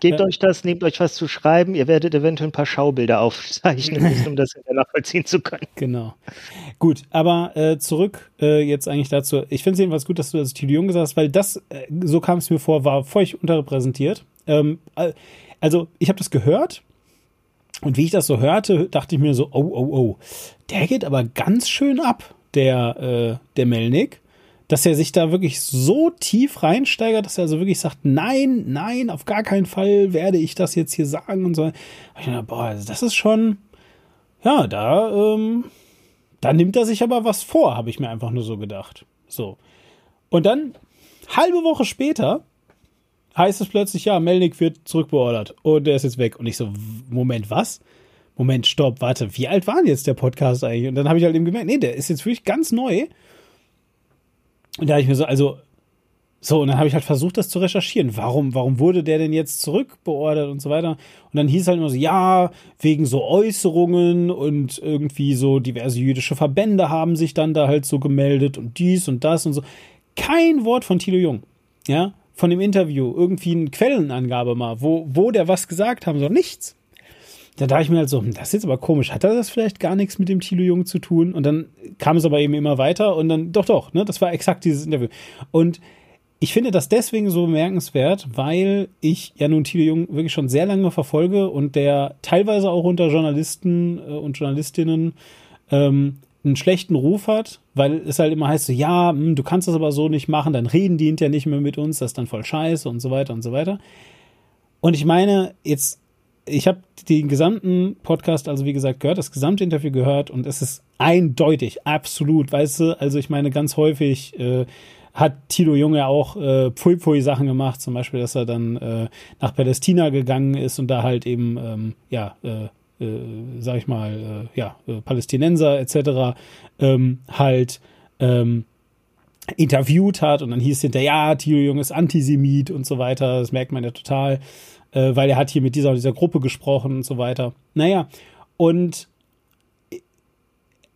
Gebt ja. euch das, nehmt euch was zu schreiben. Ihr werdet eventuell ein paar Schaubilder aufzeichnen müssen, um das nachvollziehen zu können. Genau. Gut, aber äh, zurück äh, jetzt eigentlich dazu. Ich finde es jedenfalls gut, dass du das Thilo Jung gesagt hast, weil das, äh, so kam es mir vor, war völlig unterrepräsentiert. Ähm, also, ich habe das gehört und wie ich das so hörte, dachte ich mir so, oh, oh, oh, der geht aber ganz schön ab, der, äh, der Melnik dass er sich da wirklich so tief reinsteigert, dass er also wirklich sagt, nein, nein, auf gar keinen Fall werde ich das jetzt hier sagen und so. Ich dachte, boah, also das ist schon, ja, da, ähm, da nimmt er sich aber was vor, habe ich mir einfach nur so gedacht. So. Und dann, halbe Woche später, heißt es plötzlich, ja, Melnik wird zurückbeordert und der ist jetzt weg. Und ich so, Moment, was? Moment, stopp, warte, wie alt war denn jetzt der Podcast eigentlich? Und dann habe ich halt eben gemerkt, nee, der ist jetzt wirklich ganz neu. Und da habe ich mir so, also, so, und dann habe ich halt versucht, das zu recherchieren. Warum, warum wurde der denn jetzt zurückbeordert und so weiter? Und dann hieß halt immer so, ja, wegen so Äußerungen und irgendwie so diverse jüdische Verbände haben sich dann da halt so gemeldet und dies und das und so. Kein Wort von Thilo Jung, ja, von dem Interview, irgendwie eine Quellenangabe mal, wo, wo der was gesagt haben soll, nichts da dachte ich mir halt so, hm, das ist jetzt aber komisch, hat das vielleicht gar nichts mit dem Thilo Jung zu tun? Und dann kam es aber eben immer weiter und dann, doch, doch, ne, das war exakt dieses Interview. Und ich finde das deswegen so bemerkenswert, weil ich ja nun Thilo Jung wirklich schon sehr lange verfolge und der teilweise auch unter Journalisten äh, und Journalistinnen ähm, einen schlechten Ruf hat, weil es halt immer heißt so, ja, mh, hm, du kannst das aber so nicht machen, dann reden die hinterher nicht mehr mit uns, das ist dann voll scheiße und so weiter und so weiter. Und ich meine, jetzt ich habe den gesamten Podcast, also wie gesagt, gehört, das gesamte Interview gehört und es ist eindeutig, absolut, weißt du, also ich meine, ganz häufig äh, hat Tilo Junge auch äh, Pfui Pfui Sachen gemacht, zum Beispiel, dass er dann äh, nach Palästina gegangen ist und da halt eben, ähm, ja, äh, äh, sag ich mal, äh, ja, äh, Palästinenser etc. Ähm, halt ähm, interviewt hat und dann hieß hinterher, ja, Tilo Junge ist Antisemit und so weiter, das merkt man ja total äh, weil er hat hier mit dieser, dieser Gruppe gesprochen und so weiter. Naja, und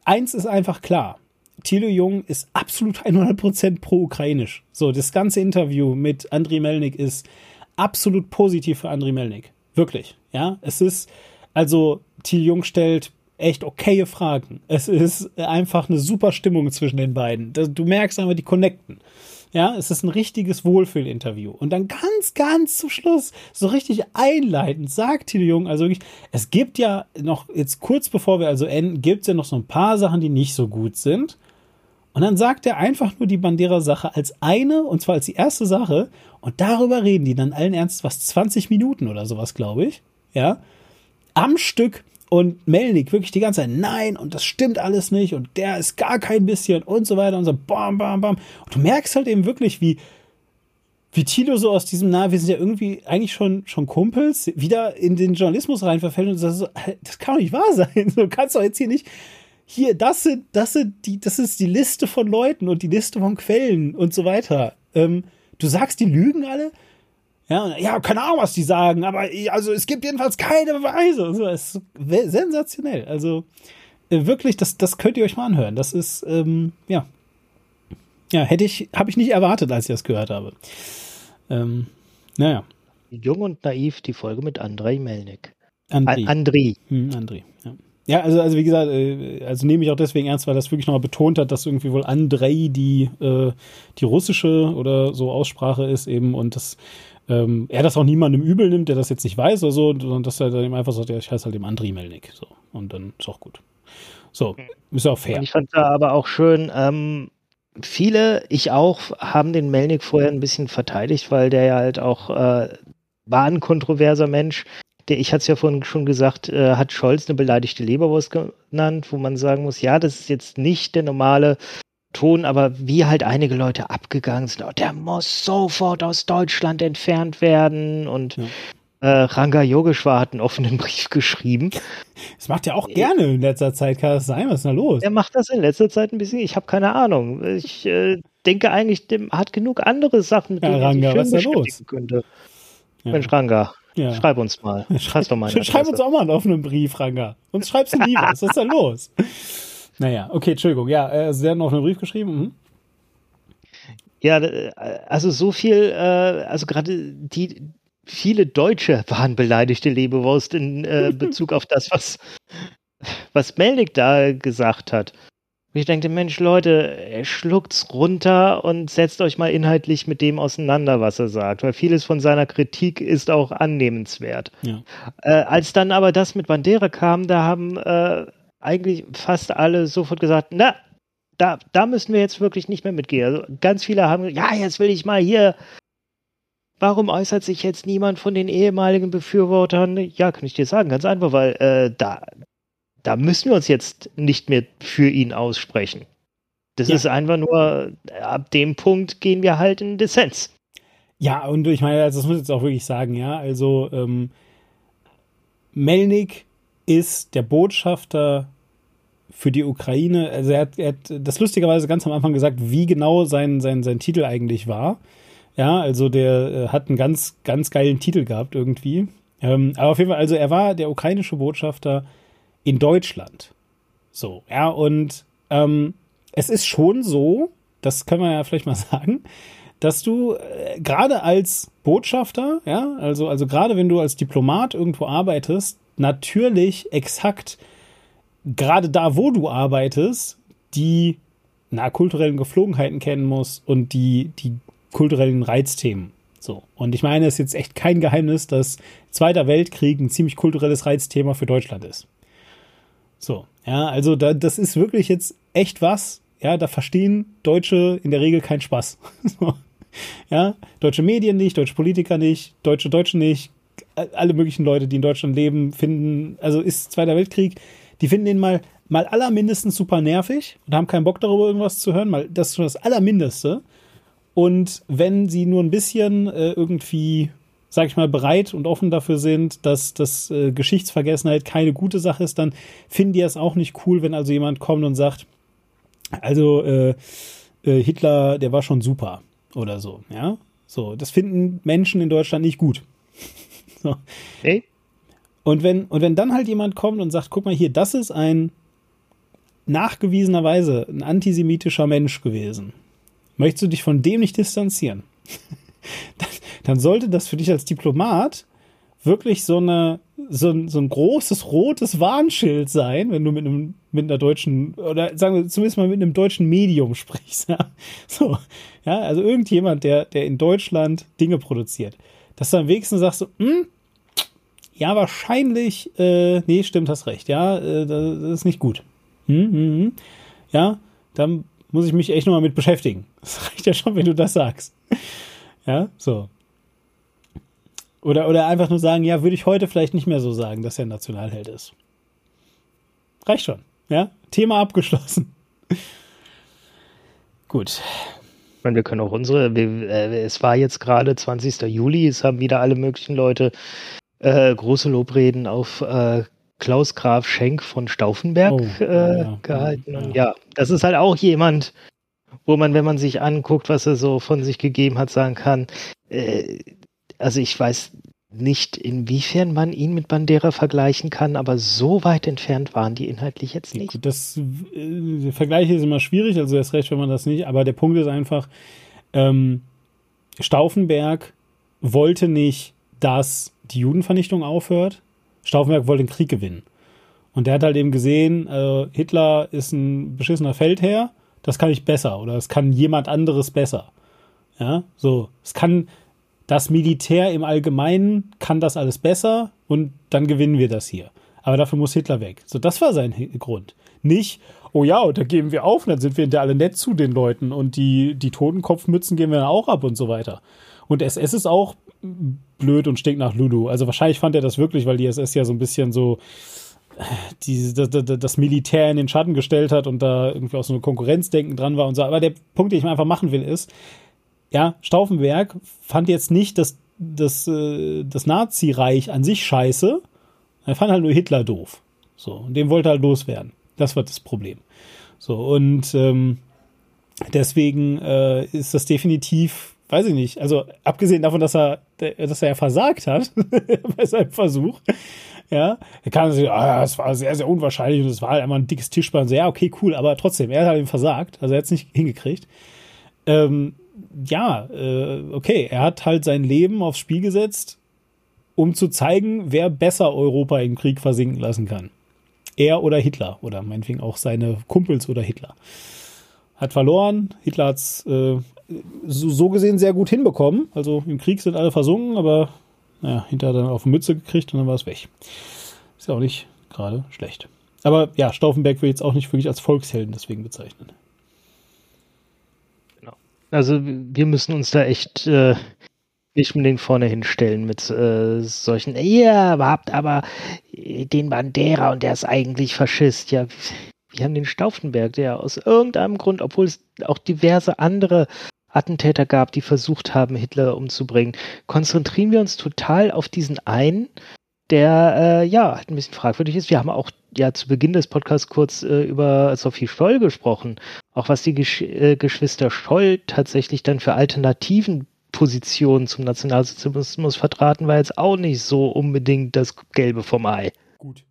eins ist einfach klar. Thilo Jung ist absolut 100% pro-ukrainisch. So, das ganze Interview mit Andriy Melnik ist absolut positiv für Andriy Melnik. Wirklich. Ja, es ist, also Thilo Jung stellt echt okaye Fragen. Es ist einfach eine super Stimmung zwischen den beiden. Du merkst einfach, die connecten. Ja, es ist ein richtiges Wohlfühlinterview. Und dann ganz, ganz zum Schluss, so richtig einleitend, sagt Tilo Jung, also wirklich, es gibt ja noch, jetzt kurz bevor wir also enden, gibt es ja noch so ein paar Sachen, die nicht so gut sind. Und dann sagt er einfach nur die Bandera-Sache als eine, und zwar als die erste Sache. Und darüber reden die dann allen Ernst, was 20 Minuten oder sowas, glaube ich. Ja. Am Stück. Und Melnik wirklich die ganze Zeit, nein, und das stimmt alles nicht, und der ist gar kein bisschen, und so weiter, und so, bam, bam, bam. Und du merkst halt eben wirklich, wie, wie Tilo so aus diesem, na, wir sind ja irgendwie eigentlich schon, schon Kumpels, wieder in den Journalismus rein verfällt und sagt so, das kann doch nicht wahr sein. Du kannst doch jetzt hier nicht, hier, das sind, das sind die, das ist die Liste von Leuten und die Liste von Quellen und so weiter. Ähm, du sagst, die lügen alle? Ja, ja, keine Ahnung, was die sagen, aber ich- also es gibt jedenfalls keine Beweise. Also, es ist sensationell. Also äh, wirklich, das, das könnt ihr euch mal anhören. Das ist, ähm, ja. Ja, hätte ich, habe ich nicht erwartet, als ich das gehört habe. Ähm, naja, Jung und naiv, die Folge mit Andrei Melnik. André. André. Hm, André, ja. Ja, also, also wie gesagt, äh, also nehme ich auch deswegen ernst, weil das wirklich nochmal betont hat, dass irgendwie wohl Andrei die, äh, die russische oder so Aussprache ist eben und das ähm, er das auch niemandem übel nimmt, der das jetzt nicht weiß oder so, sondern dass er dann ihm einfach sagt, ja, ich heiße halt eben Andrei Melnik. So. Und dann ist auch gut. So, ist auch fair. Und ich fand da aber auch schön, ähm, viele, ich auch, haben den Melnik vorher ein bisschen verteidigt, weil der ja halt auch äh, war ein kontroverser Mensch. Der, ich hatte es ja vorhin schon gesagt, äh, hat Scholz eine beleidigte Leberwurst genannt, wo man sagen muss, ja, das ist jetzt nicht der normale Ton, aber wie halt einige Leute abgegangen sind, oh, der muss sofort aus Deutschland entfernt werden und Ja. äh, Ranga Yogeshwar hat einen offenen Brief geschrieben. Das macht er auch gerne in letzter Zeit, kann das sein? Was ist da los? Er macht das in letzter Zeit ein bisschen, ich habe keine Ahnung. Ich äh, denke eigentlich, dem hat genug andere Sachen, mit Ja, denen Ranga, schön was ist da los? könnte. Ja. Mensch, Ranga, Ja. schreib uns mal. Schreib doch mal. Schreib uns auch mal einen offenen Brief, Ranga. Sonst schreibst du nie was. Was ist da los? Naja, okay, Entschuldigung. Ja, also der hat einen offenen Brief geschrieben. Mhm. Ja, äh, also so viel, äh, also gerade die viele Deutsche waren beleidigte Lebewurst in äh, Bezug auf das, was, was Melnik da gesagt hat. Und ich denke, Mensch, Leute, schluckt's runter und setzt euch mal inhaltlich mit dem auseinander, was er sagt, weil vieles von seiner Kritik ist auch annehmenswert. Ja. Äh, als dann aber das mit Bandera kam, da haben äh, eigentlich fast alle sofort gesagt, na, da, da müssen wir jetzt wirklich nicht mehr mitgehen. Also ganz viele haben, gesagt, ja, jetzt will ich mal hier. Warum äußert sich jetzt niemand von den ehemaligen Befürwortern? Ja, kann ich dir sagen, ganz einfach, weil äh, da, da müssen wir uns jetzt nicht mehr für ihn aussprechen. Das Ja. ist einfach nur, ab dem Punkt gehen wir halt in Dissens. Ja, und ich meine, also das muss ich jetzt auch wirklich sagen, ja, also ähm, Melnik ist der Botschafter für die Ukraine. Also er hat, er hat das lustigerweise ganz am Anfang gesagt, wie genau sein, sein, sein Titel eigentlich war. Ja, also der äh, hat einen ganz, ganz geilen Titel gehabt irgendwie. Ähm, aber auf jeden Fall, also er war der ukrainische Botschafter in Deutschland. So, ja, und ähm, es ist schon so, das können wir ja vielleicht mal sagen, dass du äh, gerade als Botschafter, ja, also, also gerade wenn du als Diplomat irgendwo arbeitest, natürlich exakt gerade da, wo du arbeitest, die na, kulturellen Geflogenheiten kennen musst und die, die kulturellen Reizthemen. So. Und ich meine, es ist jetzt echt kein Geheimnis, dass Zweiter Weltkrieg ein ziemlich kulturelles Reizthema für Deutschland ist. So, ja, also da, das ist wirklich jetzt echt was. Ja, da verstehen Deutsche in der Regel keinen Spaß. Ja, deutsche Medien nicht, deutsche Politiker nicht, deutsche Deutsche nicht, alle möglichen Leute, die in Deutschland leben, finden, also ist Zweiter Weltkrieg, die finden den mal, mal allermindestens super nervig und haben keinen Bock darüber irgendwas zu hören, mal das ist schon das Allermindeste. Und wenn sie nur ein bisschen äh, irgendwie, sag ich mal, bereit und offen dafür sind, dass das äh, Geschichtsvergessenheit keine gute Sache ist, dann finden die es auch nicht cool, wenn also jemand kommt und sagt, also äh, äh, Hitler, der war schon super oder so, ja. So, das finden Menschen in Deutschland nicht gut. so. Hey? Und wenn, und wenn dann halt jemand kommt und sagt, guck mal hier, das ist ein nachgewiesenerweise ein antisemitischer Mensch gewesen. Möchtest du dich von dem nicht distanzieren? dann, dann sollte das für dich als Diplomat wirklich so eine so ein, so ein großes rotes Warnschild sein, wenn du mit einem mit einer deutschen oder sagen wir zumindest mal mit einem deutschen Medium sprichst. Ja? So, ja, also irgendjemand, der der in Deutschland Dinge produziert, dass du am wenigsten sagst, hm, ja, wahrscheinlich, äh, nee, stimmt, hast recht, ja, äh, das ist nicht gut. Hm, hm, hm. Ja, dann muss ich mich echt nochmal mit beschäftigen. Das reicht ja schon, wenn du das sagst. Ja, so. Oder, oder einfach nur sagen, ja, würde ich heute vielleicht nicht mehr so sagen, dass er Nationalheld ist. Reicht schon. Ja, Thema abgeschlossen. Gut. Ich meine, wir können auch unsere, wir, äh, es war jetzt gerade 20. Juli, es haben wieder alle möglichen Leute äh, große Lobreden auf äh, Klaus Graf Schenk von Stauffenberg Oh, äh, ja, gehalten. ja. Und ja, das ist halt auch jemand, wo man, wenn man sich anguckt, was er so von sich gegeben hat, sagen kann, äh, also ich weiß nicht, inwiefern man ihn mit Bandera vergleichen kann, aber so weit entfernt waren die inhaltlich jetzt nicht. Gut, das äh, der Vergleich ist immer schwierig, also erst recht, wenn man das nicht, aber der Punkt ist einfach, ähm, Stauffenberg wollte nicht, dass die Judenvernichtung aufhört. Stauffenberg wollte den Krieg gewinnen. Und der hat halt eben gesehen, äh, Hitler ist ein beschissener Feldherr, das kann ich besser oder es kann jemand anderes besser. Ja, so, es kann das Militär im Allgemeinen kann das alles besser und dann gewinnen wir das hier. Aber dafür muss Hitler weg. So, das war sein Grund. Nicht, oh ja, da geben wir auf, und dann sind wir hinterher alle nett zu den Leuten und die, die Totenkopfmützen geben wir dann auch ab und so weiter. Und SS ist auch blöd und stinkt nach Lulu. Also wahrscheinlich fand er das wirklich, weil die SS ja so ein bisschen so äh, die, das, das, das Militär in den Schatten gestellt hat und da irgendwie auch so eine Konkurrenzdenken dran war und so. Aber der Punkt, den ich mir einfach machen will, ist, ja, Stauffenberg fand jetzt nicht das, das, äh, das Nazireich an sich scheiße. Er fand halt nur Hitler doof. So, und den wollte er halt loswerden. Das war das Problem. So, und ähm, deswegen äh, ist das definitiv, weiß ich nicht, also abgesehen davon, dass er, dass er ja versagt hat bei seinem Versuch, ja, er kann sich, ah, es war sehr, sehr unwahrscheinlich und es war halt einmal ein dickes Tischbein. So, ja, okay, cool, aber trotzdem, er hat halt eben versagt, also er hat es nicht hingekriegt. Ähm, ja, äh, okay, er hat halt sein Leben aufs Spiel gesetzt, um zu zeigen, wer besser Europa im Krieg versinken lassen kann. Er oder Hitler oder meinetwegen auch seine Kumpels oder Hitler. Hat verloren, Hitler hat's äh, so, so gesehen sehr gut hinbekommen. Also im Krieg sind alle versunken, aber naja, hinterher dann auf Mütze gekriegt und dann war es weg. Ist ja auch nicht gerade schlecht. Aber ja, Stauffenberg will jetzt auch nicht wirklich als Volkshelden deswegen bezeichnen. Also wir müssen uns da echt äh, nicht unbedingt vorne hinstellen mit äh, solchen, ihr habt aber äh, den Bandera und der ist eigentlich Faschist. Ja, wir haben den Stauffenberg, der aus irgendeinem Grund, obwohl es auch diverse andere Attentäter gab, die versucht haben, Hitler umzubringen, konzentrieren wir uns total auf diesen einen, der äh, ja halt ein bisschen fragwürdig ist. Wir haben auch ja zu Beginn des Podcasts kurz äh, über Sophie Scholl gesprochen, auch was die Gesch äh, Geschwister Scholl tatsächlich dann für alternativen Positionen zum Nationalsozialismus vertraten, war jetzt auch nicht so unbedingt das Gelbe vom Ei. Gut.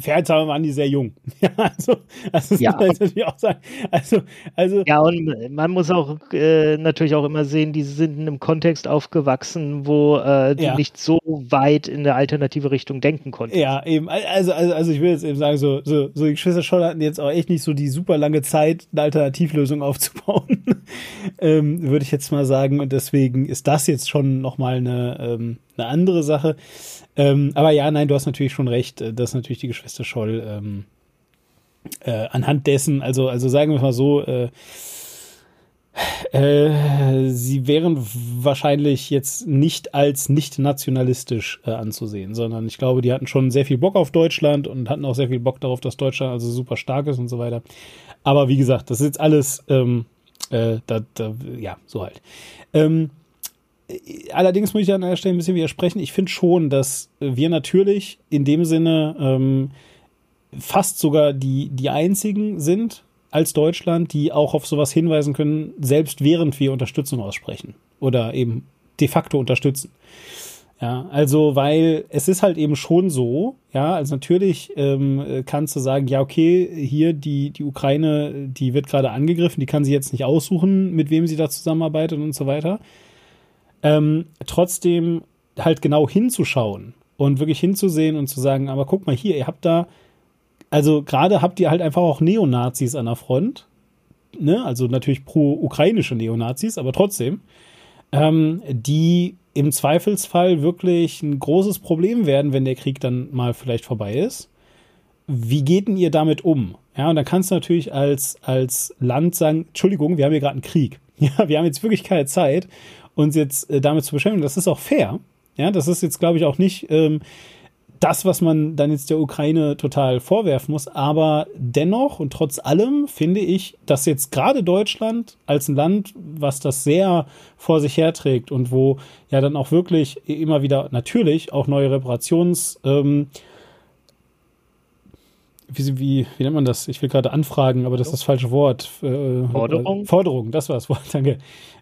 Fairheitshalber waren die sehr jung. Ja, also, also das Ja. natürlich auch sagen. Also, also Ja, und man muss auch äh, natürlich auch immer sehen, die sind in einem Kontext aufgewachsen, wo äh, du Ja. nicht so weit in eine alternative Richtung denken konntest. Ja, eben. Also, also, also ich will jetzt eben sagen, so, so, so die Geschwister Scholl hatten jetzt auch echt nicht so die super lange Zeit, eine Alternativlösung aufzubauen. ähm, würde ich jetzt mal sagen. Und deswegen ist das jetzt schon nochmal eine, ähm, eine andere Sache. Ähm, aber ja, nein, du hast natürlich schon recht, äh, dass natürlich die Geschwister Scholl ähm, äh, anhand dessen, also, also sagen wir mal so, äh, äh, sie wären wahrscheinlich jetzt nicht als nicht nationalistisch äh, anzusehen, sondern ich glaube, die hatten schon sehr viel Bock auf Deutschland und hatten auch sehr viel Bock darauf, dass Deutschland also super stark ist und so weiter. Aber wie gesagt, das ist jetzt alles, ähm, äh, da, da, ja, so halt. Ähm, äh, allerdings muss ich an der Stelle ein bisschen widersprechen. Ich finde schon, dass wir natürlich in dem Sinne ähm, fast sogar die, die einzigen sind als Deutschland, die auch auf sowas hinweisen können, selbst während wir Unterstützung aussprechen oder eben de facto unterstützen. Ja, also, weil es ist halt eben schon so, ja, also natürlich ähm, kannst du sagen, ja, okay, hier die, die Ukraine, die wird gerade angegriffen, die kann sie jetzt nicht aussuchen, mit wem sie da zusammenarbeitet und so weiter. Ähm, trotzdem halt genau hinzuschauen und wirklich hinzusehen und zu sagen, aber guck mal hier, ihr habt da, also gerade habt ihr halt einfach auch Neonazis an der Front, ne? also natürlich pro-ukrainische Neonazis, aber trotzdem, ähm, die im Zweifelsfall wirklich ein großes Problem werden, wenn der Krieg dann mal vielleicht vorbei ist. Wie geht denn ihr damit um? Ja, und dann kannst du natürlich als, als Land sagen, Entschuldigung, wir haben hier gerade einen Krieg. Ja, wir haben jetzt wirklich keine Zeit, uns jetzt äh, damit zu beschäftigen. Das ist auch fair. Ja, das ist jetzt, glaube ich, auch nicht ähm, das, was man dann jetzt der Ukraine total vorwerfen muss. Aber dennoch und trotz allem finde ich, dass jetzt gerade Deutschland als ein Land, was das sehr vor sich herträgt und wo ja dann auch wirklich immer wieder natürlich auch neue Reparations ähm, wie, wie, wie nennt man das? Ich will gerade anfragen, aber das ist das falsche Wort. Äh, Forderung? Forderung, das war das Wort, danke.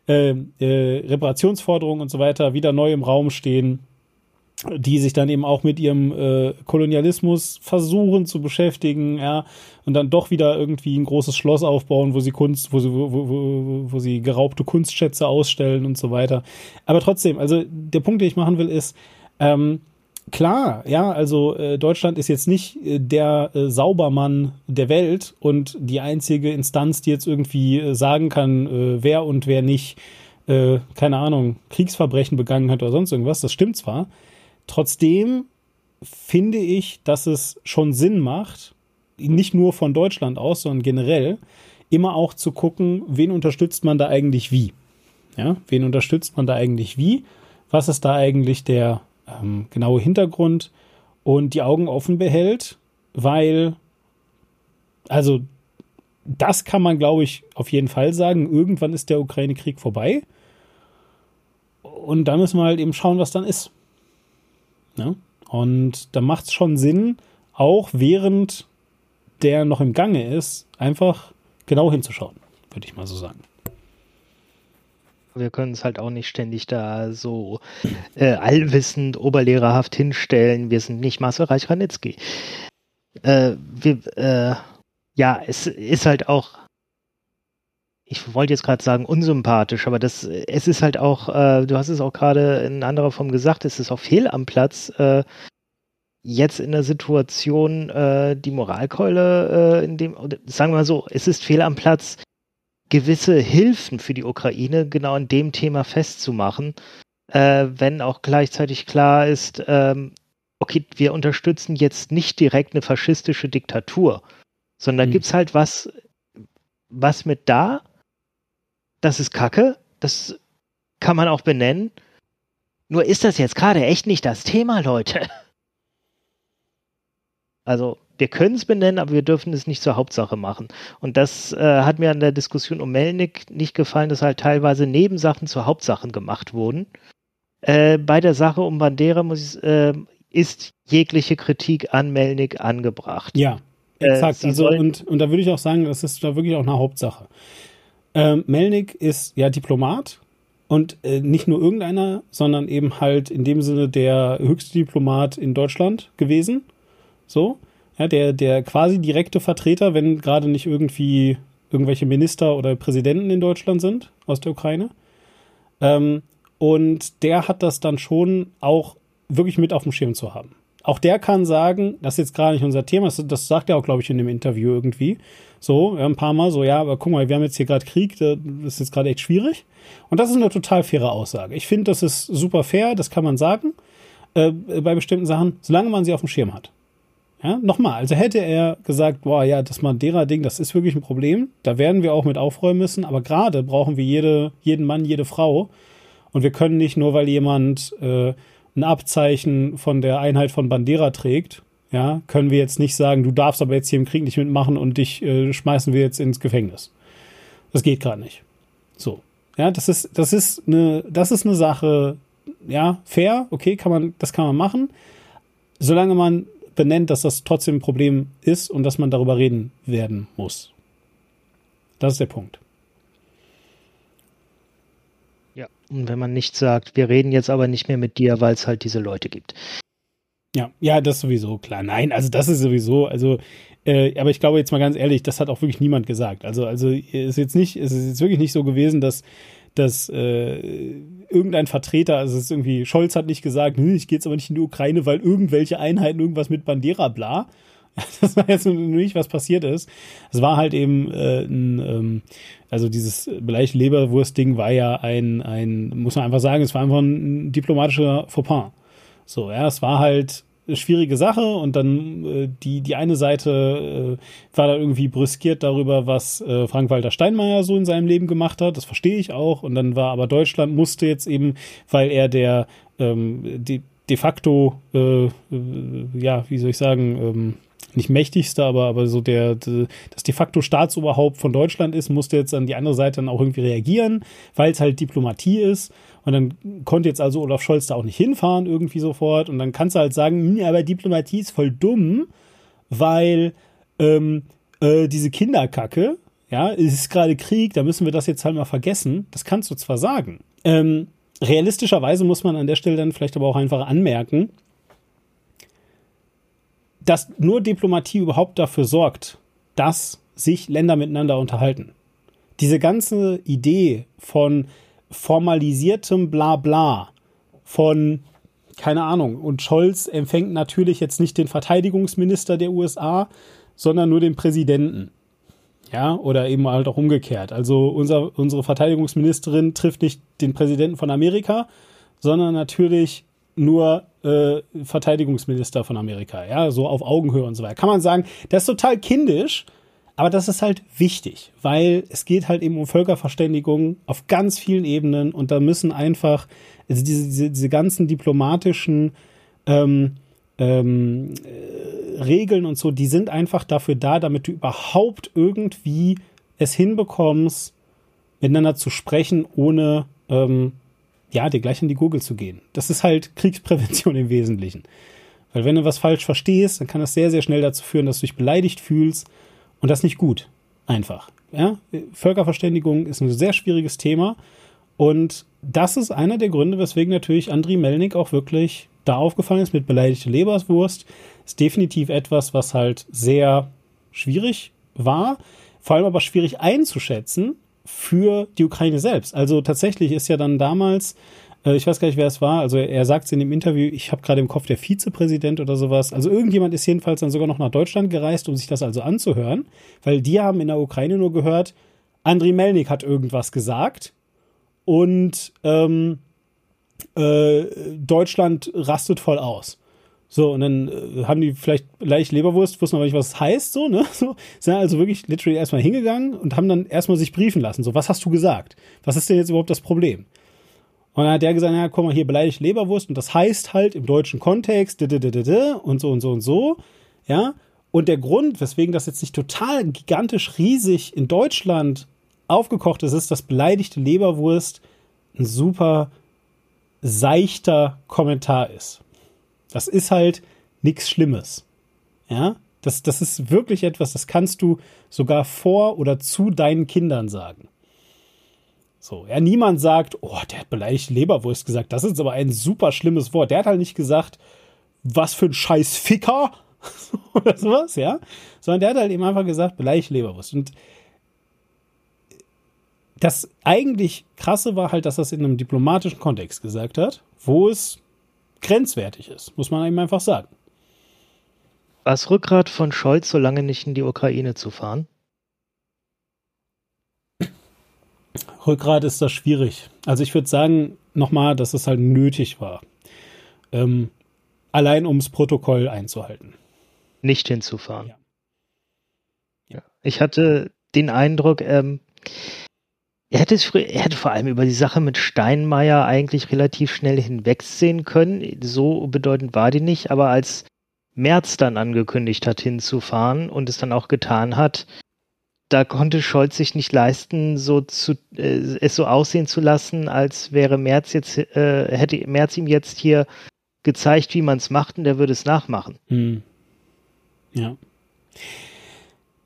Äh, äh, Reparationsforderungen und so weiter wieder neu im Raum stehen, die sich dann eben auch mit ihrem äh, Kolonialismus versuchen zu beschäftigen, ja, und dann doch wieder irgendwie ein großes Schloss aufbauen, wo sie Kunst, wo sie, wo, wo, wo sie geraubte Kunstschätze ausstellen und so weiter. Aber trotzdem, also der Punkt, den ich machen will, ist, ähm, Klar, ja, also äh, Deutschland ist jetzt nicht äh, der äh, Saubermann der Welt und die einzige Instanz, die jetzt irgendwie äh, sagen kann, äh, wer und wer nicht, äh, keine Ahnung, Kriegsverbrechen begangen hat oder sonst irgendwas. Das stimmt zwar. Trotzdem finde ich, dass es schon Sinn macht, nicht nur von Deutschland aus, sondern generell, immer auch zu gucken, wen unterstützt man da eigentlich wie. Ja, wen unterstützt man da eigentlich wie? Was ist da eigentlich der ähm, genaue Hintergrund und die Augen offen behält, weil, also, das kann man, glaube ich, auf jeden Fall sagen. Irgendwann ist der Ukraine-Krieg vorbei. Und dann müssen wir halt eben schauen, was dann ist. Ja? Und da macht es schon Sinn, auch während der noch im Gange ist, einfach genau hinzuschauen, würde ich mal so sagen. Wir können es halt auch nicht ständig da so äh, allwissend, oberlehrerhaft hinstellen. Wir sind nicht Marcel Reich-Ranitzky. Äh, wir, äh, ja, es ist halt auch, ich wollte jetzt gerade sagen unsympathisch, aber das, es ist halt auch, äh, du hast es auch gerade in anderer Form gesagt, es ist auch fehl am Platz, äh, jetzt in der Situation äh, die Moralkeule äh, in dem, sagen wir mal so, es ist fehl am Platz, gewisse Hilfen für die Ukraine genau an dem Thema festzumachen, äh, wenn auch gleichzeitig klar ist, ähm, okay, wir unterstützen jetzt nicht direkt eine faschistische Diktatur, sondern mhm. es halt was, was mit da, das ist Kacke, das kann man auch benennen. Nur ist das jetzt gerade echt nicht das Thema, Leute. Also wir können es benennen, aber wir dürfen es nicht zur Hauptsache machen. Und das äh, hat mir an der Diskussion um Melnik nicht gefallen, dass halt teilweise Nebensachen zu Hauptsachen gemacht wurden. Äh, bei der Sache um Bandera muss ich, äh, ist jegliche Kritik an Melnik angebracht. Ja, Äh, exakt. also, und, und da würde ich auch sagen, das ist da wirklich auch eine Hauptsache. Ähm, Melnik ist ja Diplomat und äh, nicht nur irgendeiner, sondern eben halt in dem Sinne der höchste Diplomat in Deutschland gewesen. So. Ja, der, der quasi direkte Vertreter, wenn gerade nicht irgendwie irgendwelche Minister oder Präsidenten in Deutschland sind aus der Ukraine. Ähm, und der hat das dann schon auch wirklich mit auf dem Schirm zu haben. Auch der kann sagen, das ist jetzt gerade nicht unser Thema, das, sagt er auch, glaube ich, in dem Interview irgendwie. So, ein paar Mal so, ja, aber guck mal, wir haben jetzt hier gerade Krieg, das ist jetzt gerade echt schwierig. Und das ist eine total faire Aussage. Ich finde, das ist super fair, das kann man sagen, äh, bei bestimmten Sachen, solange man sie auf dem Schirm hat. Ja, nochmal, also hätte er gesagt, boah, ja, das Madeira-Ding, das ist wirklich ein Problem, da werden wir auch mit aufräumen müssen, aber gerade brauchen wir jede, jeden Mann, jede Frau und wir können nicht nur, weil jemand äh, ein Abzeichen von der Einheit von Bandera trägt, ja, können wir jetzt nicht sagen, du darfst aber jetzt hier im Krieg nicht mitmachen und dich äh, schmeißen wir jetzt ins Gefängnis. Das geht gerade nicht. So. Ja, das ist, das ist eine, das ist eine Sache, ja, fair, okay, kann man, das kann man machen, solange man benennt, dass das trotzdem ein Problem ist und dass man darüber reden werden muss. Das ist der Punkt. Ja, und wenn man nicht sagt, wir reden jetzt aber nicht mehr mit dir, weil es halt diese Leute gibt. Ja, ja, das sowieso, klar. Nein, also das ist sowieso, also, äh, aber ich glaube jetzt mal ganz ehrlich, das hat auch wirklich niemand gesagt. Also, also ist jetzt nicht, es ist jetzt wirklich nicht so gewesen, dass, dass äh, irgendein Vertreter, also es ist irgendwie, Scholz hat nicht gesagt, ich gehe jetzt aber nicht in die Ukraine, weil irgendwelche Einheiten irgendwas mit Bandera bla. Das war jetzt nicht, was passiert ist. Es war halt eben äh, ein, ähm, also dieses beleidigte Leberwurst-Ding war ja ein, ein, muss man einfach sagen, es war einfach ein diplomatischer Fauxpas. So, ja, es war halt schwierige Sache und dann äh, die, die eine Seite äh, war da irgendwie brüskiert darüber, was äh, Frank-Walter Steinmeier so in seinem Leben gemacht hat. Das verstehe ich auch. Und dann war aber Deutschland musste jetzt eben, weil er der ähm, de, de facto, äh, äh, ja, wie soll ich sagen, ähm, nicht mächtigste, aber, aber so der, der, das de facto Staatsoberhaupt von Deutschland ist, musste jetzt an die andere Seite dann auch irgendwie reagieren, weil es halt Diplomatie ist. Und dann konnte jetzt also Olaf Scholz da auch nicht hinfahren, irgendwie sofort. Und dann kannst du halt sagen, hm, aber Diplomatie ist voll dumm, weil ähm, äh, diese Kinderkacke, ja, es ist gerade Krieg, da müssen wir das jetzt halt mal vergessen. Das kannst du zwar sagen. Ähm, realistischerweise muss man an der Stelle dann vielleicht aber auch einfach anmerken, dass nur Diplomatie überhaupt dafür sorgt, dass sich Länder miteinander unterhalten. Diese ganze Idee von formalisiertem Blabla, von keine Ahnung, und Scholz empfängt natürlich jetzt nicht den Verteidigungsminister der USA, sondern nur den Präsidenten. Ja, oder eben halt auch umgekehrt. Also unser, unsere Verteidigungsministerin trifft nicht den Präsidenten von Amerika, sondern natürlich nur äh, Verteidigungsminister von Amerika, ja, so auf Augenhöhe und so weiter. Kann man sagen, das ist total kindisch, aber das ist halt wichtig, weil es geht halt eben um Völkerverständigung auf ganz vielen Ebenen und da müssen einfach also diese, diese, diese ganzen diplomatischen ähm, ähm, äh, Regeln und so, die sind einfach dafür da, damit du überhaupt irgendwie es hinbekommst, miteinander zu sprechen, ohne ähm, ja, dir gleich in die Gurgel zu gehen. Das ist halt Kriegsprävention im Wesentlichen. Weil wenn du was falsch verstehst, dann kann das sehr, sehr schnell dazu führen, dass du dich beleidigt fühlst und das nicht gut. Einfach. Ja? Völkerverständigung ist ein sehr schwieriges Thema und das ist einer der Gründe, weswegen natürlich Andriy Melnik auch wirklich da aufgefallen ist mit beleidigte Leberwurst. Ist definitiv etwas, was halt sehr schwierig war, vor allem aber schwierig einzuschätzen, für die Ukraine selbst. Also tatsächlich ist ja dann damals, äh, ich weiß gar nicht, wer es war, also er sagt es in dem Interview, ich habe gerade im Kopf der Vizepräsident oder sowas. Also irgendjemand ist jedenfalls dann sogar noch nach Deutschland gereist, um sich das also anzuhören, weil die haben in der Ukraine nur gehört, Andriy Melnik hat irgendwas gesagt und ähm, äh, Deutschland rastet voll aus. So, und dann äh, haben die vielleicht leicht Leberwurst, wussten aber nicht, was es heißt, so, ne? So, sind also wirklich literally erstmal hingegangen und haben dann erstmal sich briefen lassen. So, was hast du gesagt? Was ist denn jetzt überhaupt das Problem? Und dann hat der gesagt, ja, komm mal hier, beleidigt Leberwurst und das heißt halt im deutschen Kontext, und so und so und so, ja. Und der Grund, weswegen das jetzt nicht total gigantisch riesig in Deutschland aufgekocht ist, ist, dass beleidigte Leberwurst ein super seichter Kommentar ist. Das ist halt nichts Schlimmes. Ja, das, das ist wirklich etwas, das kannst du sogar vor oder zu deinen Kindern sagen. So, ja, niemand sagt, oh, der hat beleidigt Leberwurst gesagt. Das ist aber ein super schlimmes Wort. Der hat halt nicht gesagt, was für ein scheiß Ficker oder sowas, ja. Sondern der hat halt eben einfach gesagt, beleidigt Leberwurst. Und das eigentlich krasse war halt, dass er es in einem diplomatischen Kontext gesagt hat, wo es grenzwertig ist, muss man eben einfach sagen. War es Rückgrat von Scholz, so lange nicht in die Ukraine zu fahren? Rückgrat ist das schwierig. Also ich würde sagen, nochmal, dass es halt nötig war. Ähm, allein ums Protokoll einzuhalten. Nicht hinzufahren. Ja. ja. Ich hatte den Eindruck, ähm, er hätte, es, er hätte vor allem über die Sache mit Steinmeier eigentlich relativ schnell hinwegsehen können. So bedeutend war die nicht, aber als Merz dann angekündigt hat, hinzufahren und es dann auch getan hat, da konnte Scholz sich nicht leisten, so zu, äh, es so aussehen zu lassen, als wäre Merz jetzt, äh, hätte Merz ihm jetzt hier gezeigt, wie man es macht und der würde es nachmachen. Hm. Ja.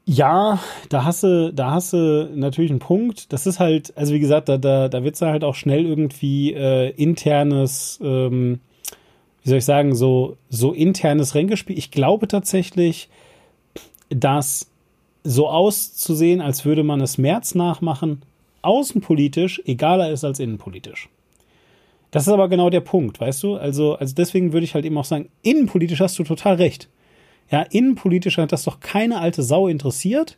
Ja, da hast du, da hast du natürlich einen Punkt. Das ist halt, also wie gesagt, da, da, da wird es halt auch schnell irgendwie äh, internes, ähm, wie soll ich sagen, so, so internes Ränkespiel. Ich glaube tatsächlich, dass so auszusehen, als würde man es März nachmachen, außenpolitisch egaler ist als innenpolitisch. Das ist aber genau der Punkt, weißt du? Also, also deswegen würde ich halt eben auch sagen, innenpolitisch hast du total recht. Ja, innenpolitisch hat das doch keine alte Sau interessiert,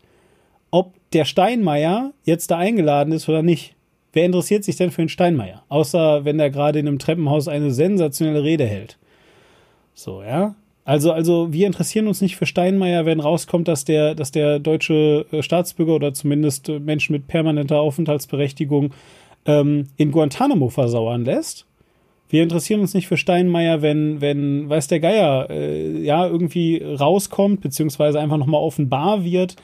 ob der Steinmeier jetzt da eingeladen ist oder nicht. Wer interessiert sich denn für den Steinmeier? Außer wenn er gerade in einem Treppenhaus eine sensationelle Rede hält. So, ja. Also, also wir interessieren uns nicht für Steinmeier, wenn rauskommt, dass der, dass der deutsche äh, Staatsbürger oder zumindest äh, Menschen mit permanenter Aufenthaltsberechtigung ähm, in Guantanamo versauern lässt. Wir interessieren uns nicht für Steinmeier, wenn, wenn, weiß der Geier, äh, ja, irgendwie rauskommt, beziehungsweise einfach nochmal offenbar wird,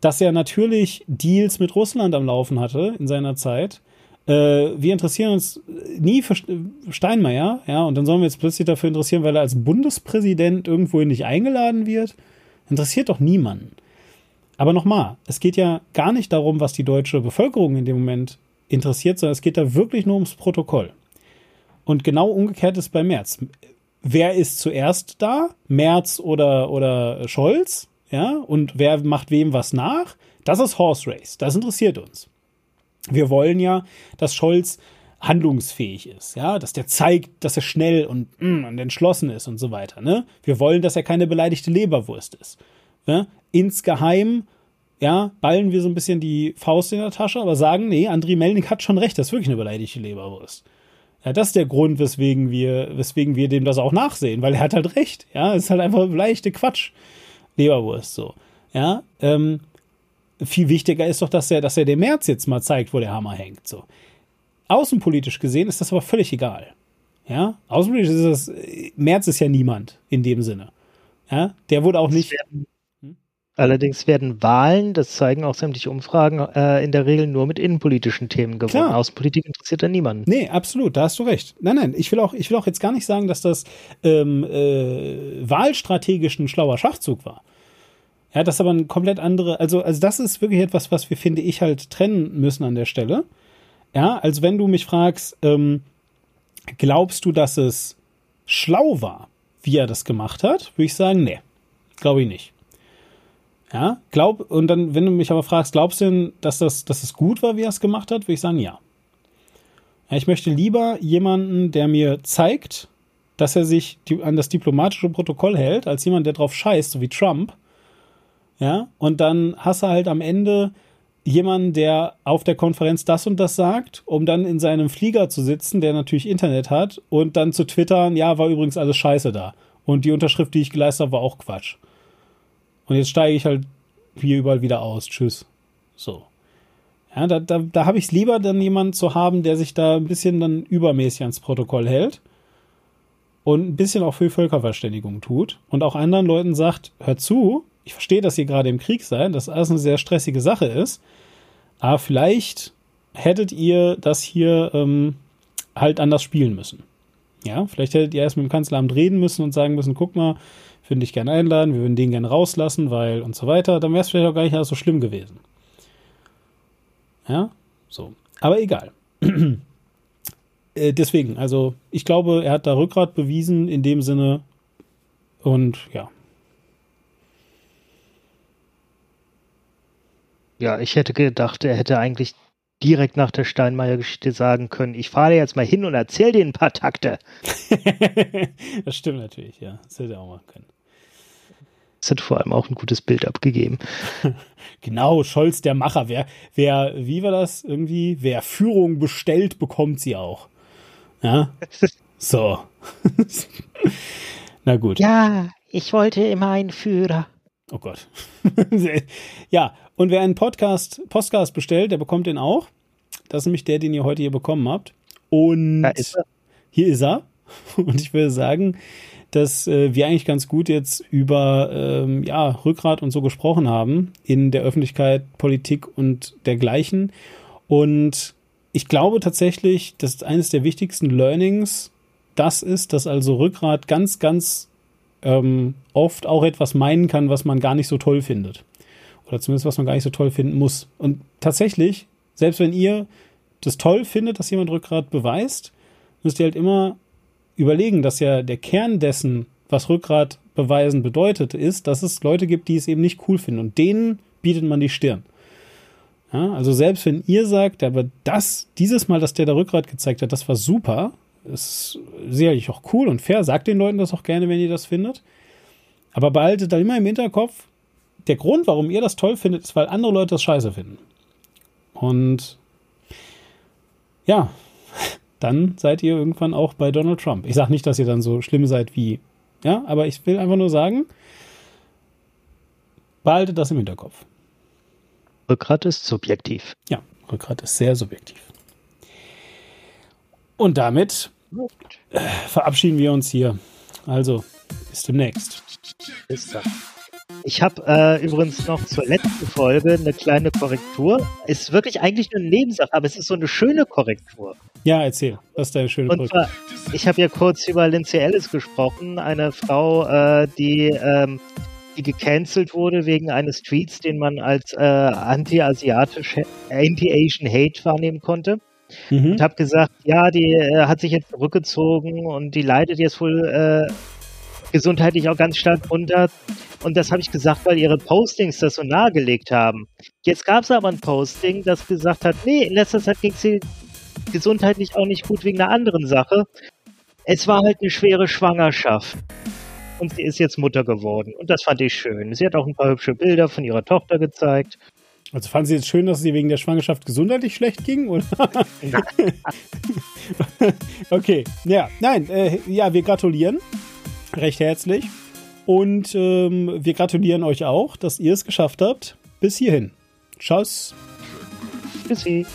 dass er natürlich Deals mit Russland am Laufen hatte in seiner Zeit. Äh, wir interessieren uns nie für Steinmeier, ja, und dann sollen wir jetzt plötzlich dafür interessieren, weil er als Bundespräsident irgendwohin nicht eingeladen wird. Interessiert doch niemanden. Aber nochmal, es geht ja gar nicht darum, was die deutsche Bevölkerung in dem Moment interessiert, sondern es geht da wirklich nur ums Protokoll. Und genau umgekehrt ist bei Merz. Wer ist zuerst da? Merz oder, oder Scholz? Ja, und wer macht wem was nach? Das ist Horse Race. Das interessiert uns. Wir wollen ja, dass Scholz handlungsfähig ist, ja, dass der zeigt, dass er schnell und, mm, und entschlossen ist und so weiter. Ne? Wir wollen, dass er keine beleidigte Leberwurst ist. Ja? Insgeheim, ja, ballen wir so ein bisschen die Faust in der Tasche, aber sagen, nee, Andriy Melnik hat schon recht, das ist wirklich eine beleidigte Leberwurst. Ja, das ist der Grund, weswegen wir, weswegen wir dem das auch nachsehen, weil er hat halt recht. Ja, es ist halt einfach leichte Quatsch. Leberwurst, so. Ja, ähm, viel wichtiger ist doch, dass er, dass er dem März jetzt mal zeigt, wo der Hammer hängt, so. Außenpolitisch gesehen ist das aber völlig egal. Ja, außenpolitisch ist das, März ist ja niemand in dem Sinne. Ja, der wurde auch nicht. Allerdings werden Wahlen, das zeigen auch sämtliche Umfragen, äh, in der Regel nur mit innenpolitischen Themen gewonnen. Klar. Außenpolitik interessiert da niemanden. Nee, absolut, da hast du recht. Nein, nein, ich will auch, ich will auch jetzt gar nicht sagen, dass das ähm, äh, wahlstrategisch ein schlauer Schachzug war. Ja, das ist aber ein komplett andere, also, also das ist wirklich etwas, was wir, finde ich, halt trennen müssen an der Stelle. Ja, also wenn du mich fragst, ähm, glaubst du, dass es schlau war, wie er das gemacht hat, würde ich sagen, nee, glaube ich nicht. Ja, glaub, und dann, wenn du mich aber fragst, glaubst du denn, dass das, dass es gut war, wie er es gemacht hat, würde ich sagen, ja. ja. Ich möchte lieber jemanden, der mir zeigt, dass er sich die, an das diplomatische Protokoll hält, als jemand, der drauf scheißt, so wie Trump. Ja, und dann hast du halt am Ende jemanden, der auf der Konferenz das und das sagt, um dann in seinem Flieger zu sitzen, der natürlich Internet hat, und dann zu twittern, ja, war übrigens alles scheiße da. Und die Unterschrift, die ich geleistet habe, war auch Quatsch. Und jetzt steige ich halt hier überall wieder aus. Tschüss. So. Ja, da, da, da habe ich es lieber, dann jemanden zu haben, der sich da ein bisschen dann übermäßig ans Protokoll hält und ein bisschen auch für Völkerverständigung tut und auch anderen Leuten sagt, hört zu, ich verstehe, dass ihr gerade im Krieg seid, dass alles eine sehr stressige Sache ist, aber vielleicht hättet ihr das hier ähm, halt anders spielen müssen. Ja, vielleicht hättet ihr erst mit dem Kanzleramt reden müssen und sagen müssen, guck mal, würden dich gerne einladen, wir würden den gerne rauslassen, weil und so weiter, dann wäre es vielleicht auch gar nicht so schlimm gewesen. Ja, so. Aber egal. äh, deswegen, also ich glaube, er hat da Rückgrat bewiesen in dem Sinne und ja. Ja, ich hätte gedacht, er hätte eigentlich direkt nach der Steinmeier-Geschichte sagen können, ich fahre jetzt mal hin und erzähl dir ein paar Takte. das stimmt natürlich, ja. Das hätte er auch machen können. Das hat vor allem auch ein gutes Bild abgegeben. genau, Scholz der Macher. Wer, wer, wie war das irgendwie? Wer Führung bestellt, bekommt sie auch. Ja. So. Na gut. Ja, ich wollte immer einen Führer. Oh Gott. ja, und wer einen Podcast, Podcast bestellt, der bekommt den auch. Das ist nämlich der, den ihr heute hier bekommen habt. Und ist hier ist er. Und ich würde sagen, dass äh, wir eigentlich ganz gut jetzt über ähm, ja, Rückgrat und so gesprochen haben in der Öffentlichkeit, Politik und dergleichen. Und ich glaube tatsächlich, dass eines der wichtigsten Learnings das ist, dass also Rückgrat ganz, ganz ähm, oft auch etwas meinen kann, was man gar nicht so toll findet. Oder zumindest was man gar nicht so toll finden muss. Und tatsächlich, selbst wenn ihr das toll findet, dass jemand Rückgrat beweist, müsst ihr halt immer überlegen, dass ja der Kern dessen, was Rückgrat beweisen bedeutet, ist, dass es Leute gibt, die es eben nicht cool finden. Und denen bietet man die Stirn. Ja, also selbst wenn ihr sagt, aber das, dieses Mal, dass der da Rückgrat gezeigt hat, das war super, ist sicherlich auch cool und fair. Sagt den Leuten das auch gerne, wenn ihr das findet. Aber behaltet dann immer im Hinterkopf, der Grund, warum ihr das toll findet, ist, weil andere Leute das scheiße finden. Und ja, dann seid ihr irgendwann auch bei Donald Trump. Ich sage nicht, dass ihr dann so schlimm seid wie, ja, aber ich will einfach nur sagen, behaltet das im Hinterkopf. Rückgrat ist subjektiv. Ja, Rückgrat ist sehr subjektiv. Und damit äh, verabschieden wir uns hier. Also, bis demnächst. Bis dann. Ich habe äh, übrigens noch zur letzten Folge eine kleine Korrektur. Ist wirklich eigentlich nur eine Nebensache, aber es ist so eine schöne Korrektur. Ja, erzähl. Was ist deine schöne Und Brücke? zwar, ich habe ja kurz über Lindsay Ellis gesprochen, eine Frau, äh, die, ähm, die gecancelt wurde wegen eines Tweets, den man als äh, anti-asiatisch, anti-Asian Hate wahrnehmen konnte. Mhm. Und habe gesagt, ja, die äh, hat sich jetzt zurückgezogen und die leidet jetzt wohl äh, gesundheitlich auch ganz stark runter. Und das habe ich gesagt, weil ihre Postings das so nahegelegt haben. Jetzt gab es aber ein Posting, das gesagt hat, nee, in letzter Zeit ging sie gesundheitlich auch nicht gut wegen einer anderen Sache. Es war halt eine schwere Schwangerschaft. Und sie ist jetzt Mutter geworden. Und das fand ich schön. Sie hat auch ein paar hübsche Bilder von ihrer Tochter gezeigt. Also fanden Sie jetzt schön, dass es ihr wegen der Schwangerschaft gesundheitlich schlecht ging? Oder? okay, ja, nein, äh, ja, wir gratulieren recht herzlich und ähm, wir gratulieren euch auch, dass ihr es geschafft habt bis hierhin. Tschüss. Tschüssi.